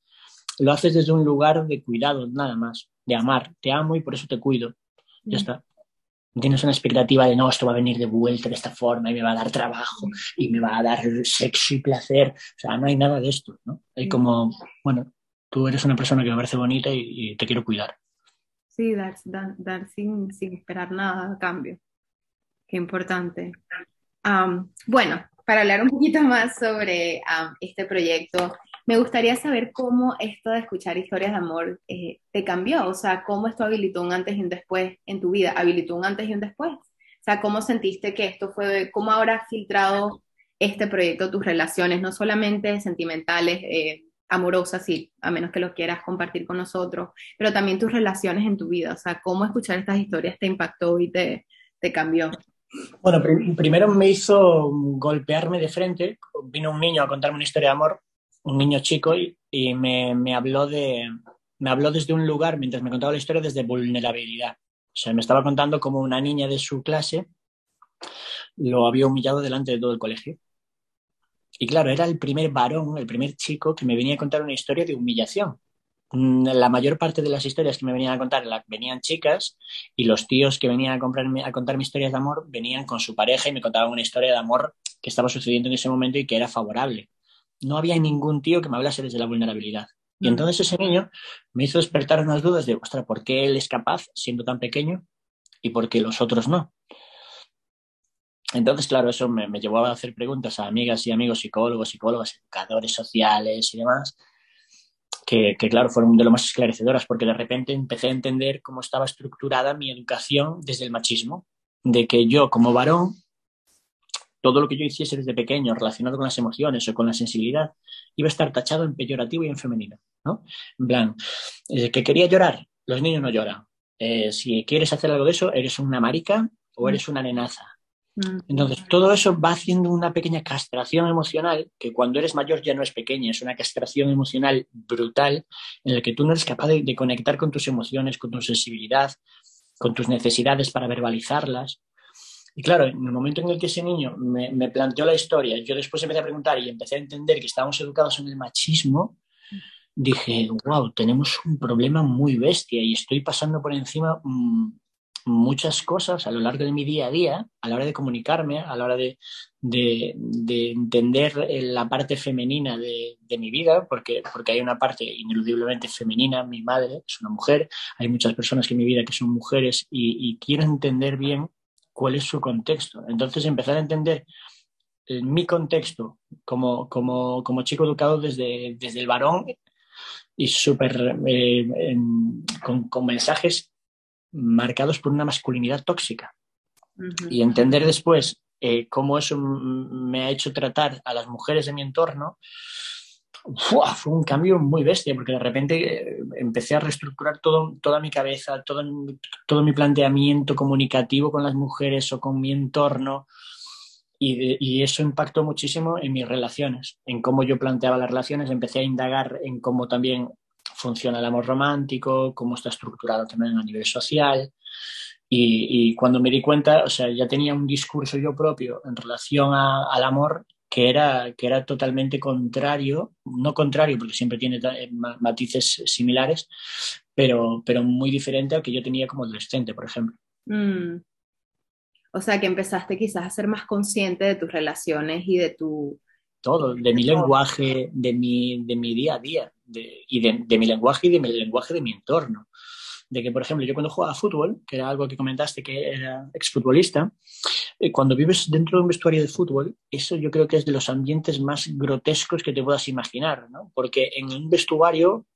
B: lo haces desde un lugar de cuidado, nada más, de amar. Te amo y por eso te cuido. Ya mm. está tienes una expectativa de no, esto va a venir de vuelta de esta forma y me va a dar trabajo y me va a dar sexo y placer. O sea, no hay nada de esto, ¿no? Hay como, bueno, tú eres una persona que me parece bonita y, te quiero cuidar.
A: Sí, dar, dar, sin, sin, esperar nada a cambio. Qué importante. bueno, para hablar un poquito [LAUGHS] más sobre este proyecto, me gustaría saber cómo esto de escuchar historias de amor eh, te cambió, o sea, cómo esto habilitó un antes y un después en tu vida, habilitó un antes y un después. O sea, cómo sentiste que esto fue, cómo ahora has filtrado este proyecto tus relaciones, no solamente sentimentales, eh, amorosas, sí, a menos que lo quieras compartir con nosotros, pero también tus relaciones en tu vida, o sea, cómo escuchar estas historias te impactó y te, te cambió.
B: Bueno, primero me hizo golpearme de frente. Vino un niño a contarme una historia de amor un niño chico y, me, habló de, me habló desde un lugar, mientras me contaba la historia, desde vulnerabilidad. O sea, me estaba contando como una niña de su clase lo había humillado delante de todo el colegio. Y claro, era el primer varón, el primer chico que me venía a contar una historia de humillación. Mm, la mayor parte de las historias que me venían a contar venían chicas y los tíos que venían a, comprarme, a contarme historias de amor venían con su pareja y me contaban una historia de amor que estaba sucediendo en ese momento y que era favorable no había ningún tío que me hablase desde la vulnerabilidad. Y mm. entonces ese niño me hizo despertar unas dudas de, ostras, ¿por qué él es capaz siendo tan pequeño y por qué los otros no? Entonces, claro, eso me, llevó a hacer preguntas a amigas y amigos psicólogos, psicólogas, educadores sociales y demás, que, que, claro, fueron de lo más esclarecedoras, porque de repente empecé a entender cómo estaba estructurada mi educación desde el machismo, de que yo como varón todo lo que yo hiciese desde pequeño relacionado con las emociones o con la sensibilidad iba a estar tachado en peyorativo y en femenino, ¿no? En plan, eh, que quería llorar, los niños no lloran. Eh, si quieres hacer algo de eso, eres una marica o eres una nenaza. Mm. Entonces, todo eso va haciendo una pequeña castración emocional que cuando eres mayor ya no es pequeña, es una castración emocional brutal en la que tú no eres capaz de conectar con tus emociones, con tu sensibilidad, con tus necesidades para verbalizarlas. Y claro, en el momento en el que ese niño me, planteó la historia, yo después empecé a preguntar y empecé a entender que estábamos educados en el machismo, dije, wow, tenemos un problema muy bestia y estoy pasando por encima mm, muchas cosas a lo largo de mi día a día, a la hora de comunicarme, a la hora de, entender la parte femenina de, mi vida, porque, porque hay una parte ineludiblemente femenina, mi madre es una mujer, hay muchas personas en mi vida que son mujeres y, y quiero entender bien cuál es su contexto. Entonces, empezar a entender eh, mi contexto como, como, como, chico educado desde, desde el varón y súper eh, con, con, mensajes marcados por una masculinidad tóxica. Y entender después eh, cómo eso me ha hecho tratar a las mujeres de mi entorno fue un cambio muy bestia, porque de repente eh, empecé a reestructurar toda mi cabeza, todo mi planteamiento comunicativo con las mujeres o con mi entorno. y, eso impactó muchísimo en mis relaciones, en cómo yo planteaba las relaciones, empecé a indagar en cómo también funciona el amor romántico, cómo está estructurado también a nivel social. Y, cuando me di cuenta, o sea, ya tenía un discurso yo propio en relación al amor que era, que era totalmente contrario, no contrario porque siempre tiene eh, matices similares, pero, pero muy diferente al que yo tenía como adolescente, por ejemplo. Mm.
A: O sea, que empezaste quizás a ser más consciente de tus relaciones y de tu...
B: Todo, de mi lenguaje, de mi, de mi día a día, y de, de, mi lenguaje y de mi lenguaje de mi entorno. De que, por ejemplo, yo cuando jugaba fútbol, que era algo que comentaste que era exfutbolista, eh, cuando vives dentro de un vestuario de fútbol, eso yo creo que es de los ambientes más grotescos que te puedas imaginar, ¿no? Porque en un vestuario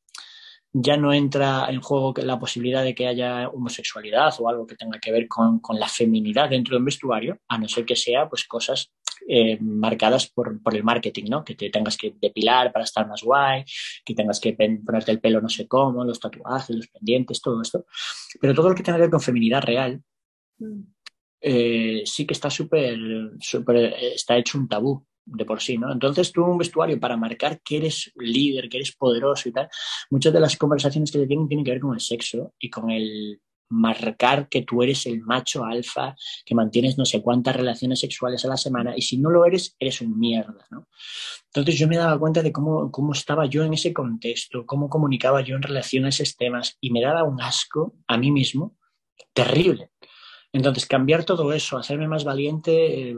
B: ya no entra en juego la posibilidad de que haya homosexualidad o algo que tenga que ver con, la feminidad dentro de un vestuario, a no ser que sea pues cosas eh, marcadas por, el marketing, ¿no? Que te tengas que depilar para estar más guay, que tengas que ponerte el pelo no sé cómo, los tatuajes, los pendientes, todo esto. Pero todo lo que tenga que ver con feminidad real mm. eh, sí que está súper, súper, está hecho un tabú de por sí, ¿no? Entonces tú un vestuario para marcar que eres líder, que eres poderoso y tal, muchas de las conversaciones que te tienen tienen que ver con el sexo y con el marcar que tú eres el macho alfa, que mantienes no sé cuántas relaciones sexuales a la semana y si no lo eres, eres un mierda, ¿no? Entonces yo me daba cuenta de cómo, cómo estaba yo en ese contexto, cómo comunicaba yo en relación a esos temas y me daba un asco a mí mismo terrible. Entonces, cambiar todo eso, hacerme más valiente, eh,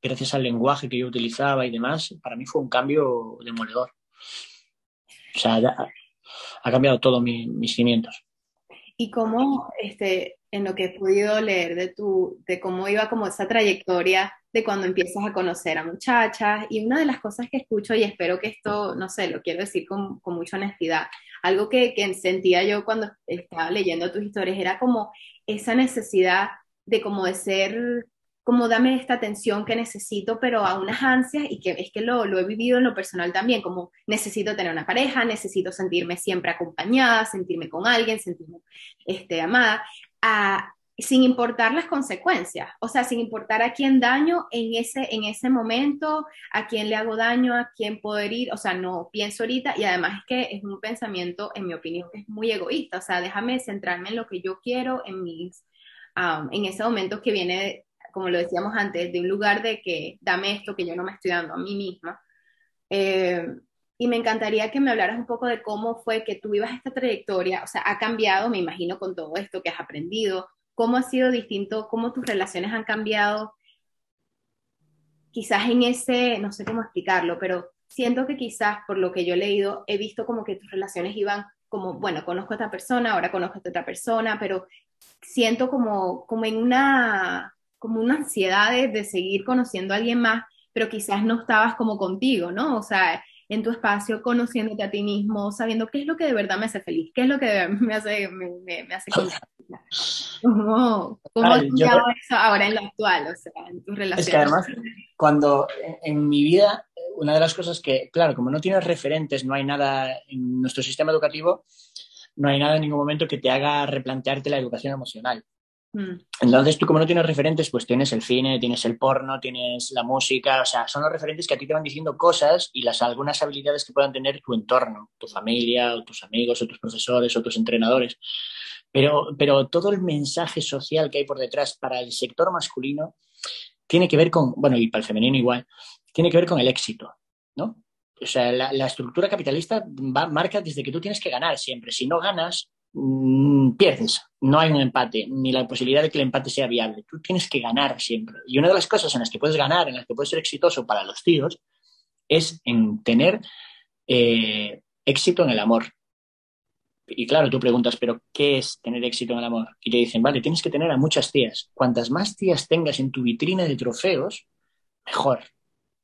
B: gracias al lenguaje que yo utilizaba y demás, para mí fue un cambio demoledor. O sea, ha cambiado todo mis cimientos.
A: Y cómo, este, en lo que he podido leer de, tu, de cómo iba como esa trayectoria de cuando empiezas a conocer a muchachas, y una de las cosas que escucho, y espero que esto, no sé, lo quiero decir con, con mucha honestidad, algo que, que sentía yo cuando estaba leyendo tus historias, era como esa necesidad de como de ser, como dame esta atención que necesito, pero a unas ansias y que es que lo, lo he vivido en lo personal también, como necesito tener una pareja, necesito sentirme siempre acompañada, sentirme con alguien, sentirme este, amada, sin importar las consecuencias, o sea, sin importar a quién daño en ese, en ese momento, a quién le hago daño, a quién puedo herir, o sea, no pienso ahorita y además es que es un pensamiento, en mi opinión, que es muy egoísta, o sea, déjame centrarme en lo que yo quiero, en mis, en ese momento que viene, como lo decíamos antes, de un lugar de que dame esto que yo no me estoy dando a mí misma. Eh, y me encantaría que me hablaras un poco de cómo fue que tú vivas esta trayectoria, o sea, ha cambiado, me imagino, con todo esto que has aprendido, ¿Cómo ha sido distinto? ¿Cómo tus relaciones han cambiado? Quizás en ese, no sé cómo explicarlo, pero siento que quizás por lo que yo he leído, he visto como que tus relaciones iban como, bueno, conozco a esta persona, ahora conozco a otra persona, pero siento como, como en una, como una ansiedad de, de seguir conociendo a alguien más, pero quizás no estabas como contigo, ¿no? O sea, en tu espacio, conociéndote a ti mismo, sabiendo qué es lo que de verdad me hace feliz, qué es lo que [LAUGHS] me hace, me, me, hace [LAUGHS] ¿Cómo, cómo has cambiado eso ahora en lo actual, o sea, en tus relaciones?
B: Es que además, cuando en, mi vida, una de las cosas que, claro, como no tienes referentes, no hay nada en nuestro sistema educativo, no hay nada en ningún momento que te haga replantearte la educación emocional. Mm. Entonces tú como no tienes referentes, pues tienes el cine, tienes el porno, tienes la música, o sea, son los referentes que a ti te van diciendo cosas y las algunas habilidades que puedan tener tu entorno, tu familia, tus amigos, o tus profesores, o tus entrenadores. Pero, pero todo el mensaje social que hay por detrás para el sector masculino tiene que ver con, bueno, y para el femenino igual, tiene que ver con el éxito, ¿no? O sea, la, estructura capitalista marca desde que tú tienes que ganar siempre. Si no ganas, pierdes. No hay un empate, ni la posibilidad de que el empate sea viable. Tú tienes que ganar siempre. Y una de las cosas en las que puedes ganar, en las que puedes ser exitoso para los tíos, es en tener eh, éxito en el amor. Y claro, tú preguntas, ¿pero qué es tener éxito en el amor? Y te dicen, vale, tienes que tener a muchas tías. Cuantas más tías tengas en tu vitrina de trofeos, mejor.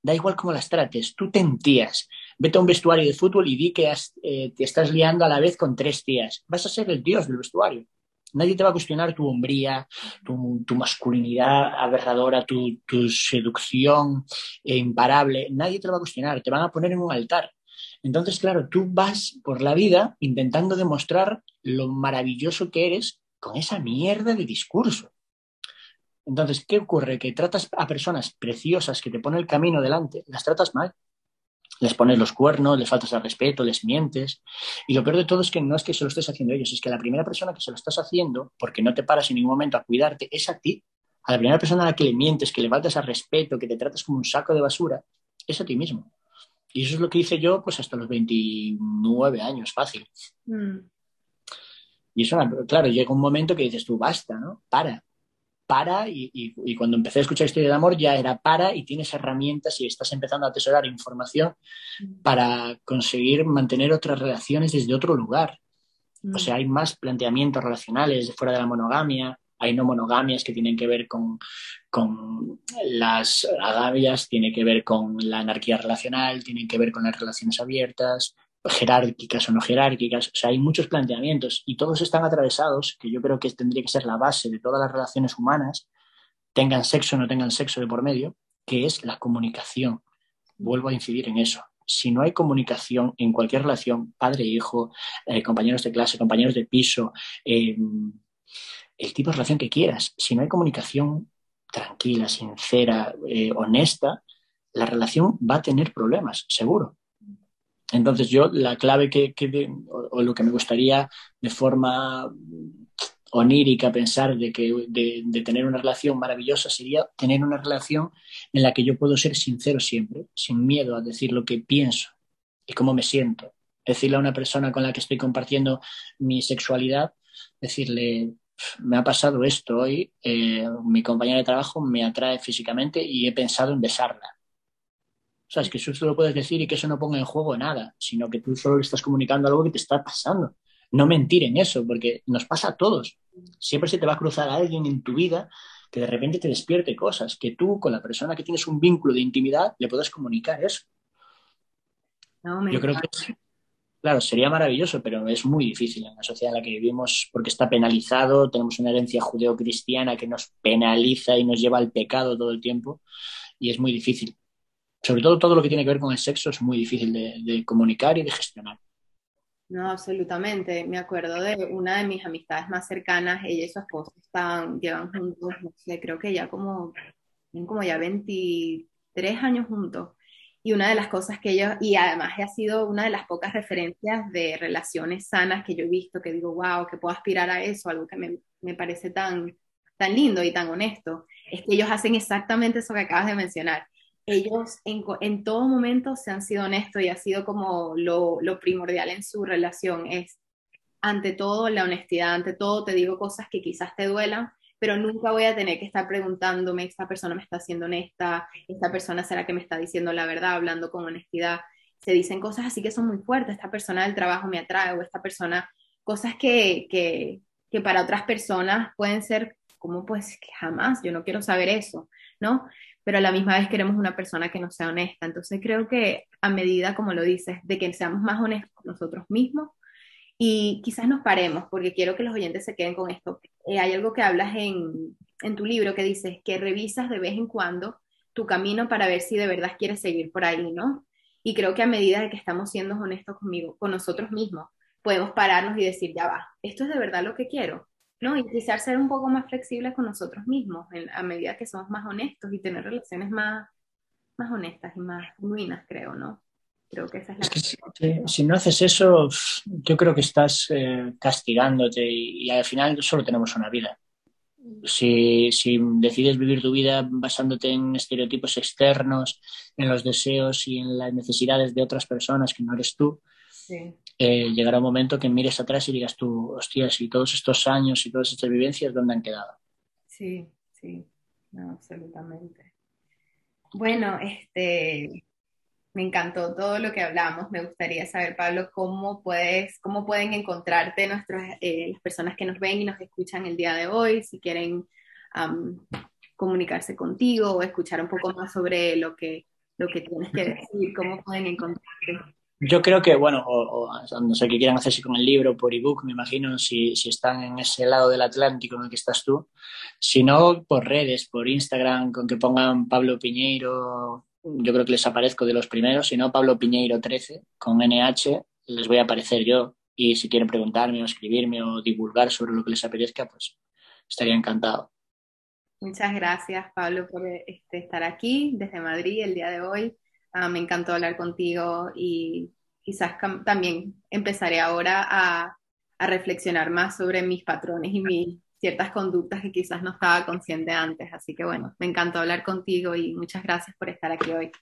B: Da igual cómo las trates, tú te entías vete a un vestuario de fútbol y di que eh, te estás liando a la vez con tres tías. Vas a ser el dios del vestuario. Nadie te va a cuestionar tu hombría, tu, masculinidad aberradora, tu, seducción imparable. Nadie te lo va a cuestionar. Te van a poner en un altar. Entonces, claro, tú vas por la vida intentando demostrar lo maravilloso que eres con esa mierda de discurso. Entonces, ¿qué ocurre? Que tratas a personas preciosas que te ponen el camino delante, las tratas mal. Les pones los cuernos, les faltas al respeto, les mientes. Y lo peor de todo es que no es que se lo estés haciendo a ellos, es que la primera persona que se lo estás haciendo, porque no te paras en ningún momento a cuidarte, es a ti. A la primera persona a la que le mientes, que le faltas al respeto, que te tratas como un saco de basura, es a ti mismo. Y eso es lo que hice yo pues hasta los 29 años, fácil. Mm. Y eso, claro, llega un momento que dices tú, basta, ¿no? Para, para. Y, cuando empecé a escuchar historia de amor ya era para y tienes herramientas y estás empezando a atesorar información mm. para conseguir mantener otras relaciones desde otro lugar. O sea, hay más planteamientos relacionales fuera de la monogamia, hay no monogamias que tienen que ver con, con las agavias, tiene que ver con la anarquía relacional, tienen que ver con las relaciones abiertas, jerárquicas o no jerárquicas. O sea, hay muchos planteamientos y todos están atravesados, que yo creo que tendría que ser la base de todas las relaciones humanas, tengan sexo o no tengan sexo de por medio, que es la comunicación. Vuelvo a incidir en eso. Si no hay comunicación en cualquier relación, padre-hijo, eh, compañeros de clase, compañeros de piso, eh, el tipo de relación que quieras. Si no hay comunicación tranquila, sincera, eh, honesta, la relación va a tener problemas, seguro. Entonces yo la clave que, o, lo que me gustaría de forma onírica pensar de, que, de, tener una relación maravillosa sería tener una relación en la que yo puedo ser sincero siempre, sin miedo a decir lo que pienso y cómo me siento. Decirle a una persona con la que estoy compartiendo mi sexualidad, decirle, me ha pasado esto hoy, eh, mi compañera de trabajo me atrae físicamente y he pensado en besarla. O sea, es que eso lo puedes decir y que eso no ponga en juego nada, sino que tú solo le estás comunicando algo que te está pasando. No mentir en eso, porque nos pasa a todos. Siempre se te va a cruzar a alguien en tu vida que de repente te despierte cosas, que tú con la persona que tienes un vínculo de intimidad le puedas comunicar eso. Yo creo que Claro, sería maravilloso, pero es muy difícil en la sociedad en la que vivimos porque está penalizado, tenemos una herencia judeocristiana que nos penaliza y nos lleva al pecado todo el tiempo y es muy difícil. Sobre todo todo lo que tiene que ver con el sexo es muy difícil de, comunicar y de gestionar.
A: No, absolutamente. Me acuerdo de una de mis amistades más cercanas, ella y su esposo están, llevan juntos, no sé, creo que ya como, como ya 23 años juntos y una de las cosas que ellos, y además ha sido una de las pocas referencias de relaciones sanas que yo he visto, que digo, wow, que puedo aspirar a eso, algo que me, me parece tan, tan lindo y tan honesto, es que ellos hacen exactamente eso que acabas de mencionar. Ellos en, todo momento se han sido honestos y ha sido como lo, lo primordial en su relación, es ante todo la honestidad, ante todo te digo cosas que quizás te duelan, pero nunca voy a tener que estar preguntándome, esta persona me está siendo honesta, esta persona será que me está diciendo la verdad, hablando con honestidad. Se dicen cosas así que son muy fuertes, esta persona del trabajo me atrae o esta persona, cosas que, que, que para otras personas pueden ser como pues que jamás, yo no quiero saber eso, ¿no? Pero a la misma vez queremos una persona que nos sea honesta. Entonces creo que a medida, como lo dices, de que seamos más honestos con nosotros mismos, y quizás nos paremos, porque quiero que los oyentes se queden con esto. Eh, hay algo que hablas en, en tu libro que dices que revisas de vez en cuando tu camino para ver si de verdad quieres seguir por ahí, ¿no? Y creo que a medida de que estamos siendo honestos conmigo, con nosotros mismos, podemos pararnos y decir, ya va, esto es de verdad lo que quiero, ¿no? Y quizás ser un poco más flexibles con nosotros mismos a medida que somos más honestos y tener relaciones más, más honestas y más genuinas, creo, ¿no? Creo que esa es
B: la si, no haces eso, yo creo que estás eh, castigándote y, al final solo tenemos una vida. Si, si, decides vivir tu vida basándote en estereotipos externos, en los deseos y en las necesidades de otras personas que no eres tú, eh, llegará un momento que mires atrás y digas tú, hostias, y todos estos años y todas estas vivencias, ¿dónde han quedado?
A: Sí, sí, absolutamente. Bueno, este, me encantó todo lo que hablamos. Me gustaría saber, Pablo, cómo puedes, cómo pueden encontrarte nuestras, eh, las personas que nos ven y nos escuchan el día de hoy, si quieren comunicarse contigo o escuchar un poco más sobre lo que, lo que tienes que decir, cómo pueden encontrarte.
B: Yo creo que, bueno, o, no sé qué quieran hacerse con el libro por ebook, me imagino, si, si están en ese lado del Atlántico en el que estás tú. Si no, por redes, por Instagram, con que pongan Pablo Piñeiro, yo creo que les aparezco de los primeros, si no, Pablo Piñeiro 13, con NH, les voy a aparecer yo. Y si quieren preguntarme o escribirme o divulgar sobre lo que les apetezca, pues estaría encantado.
A: Muchas gracias, Pablo, por este, estar aquí desde Madrid el día de hoy. Ah, me encantó hablar contigo y quizás también empezaré ahora a, a, reflexionar más sobre mis patrones y mis ciertas conductas que quizás no estaba consciente antes. Así que bueno, me encantó hablar contigo y muchas gracias por estar aquí hoy.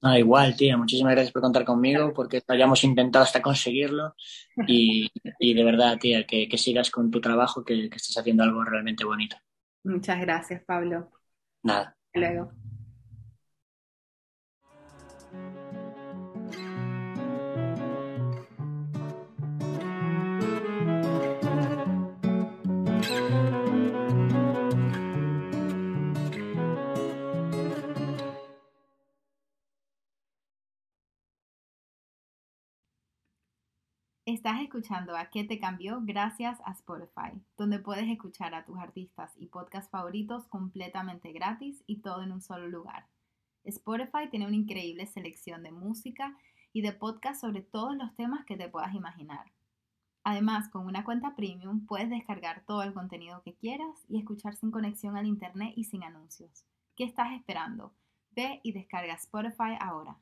B: Ah, igual, tía, muchísimas gracias por contar conmigo, porque hayamos intentado hasta conseguirlo. Y, y de verdad, tía, que, que, sigas con tu trabajo, que, que estés haciendo algo realmente bonito.
A: Muchas gracias, Pablo.
B: Nada.
A: Hasta luego. Estás escuchando a ¿Qué te cambió? gracias a Spotify, donde puedes escuchar a tus artistas y podcasts favoritos completamente gratis y todo en un solo lugar. Spotify tiene una increíble selección de música y de podcasts sobre todos los temas que te puedas imaginar. Además, con una cuenta premium puedes descargar todo el contenido que quieras y escuchar sin conexión al internet y sin anuncios. ¿Qué estás esperando? Ve y descarga Spotify ahora.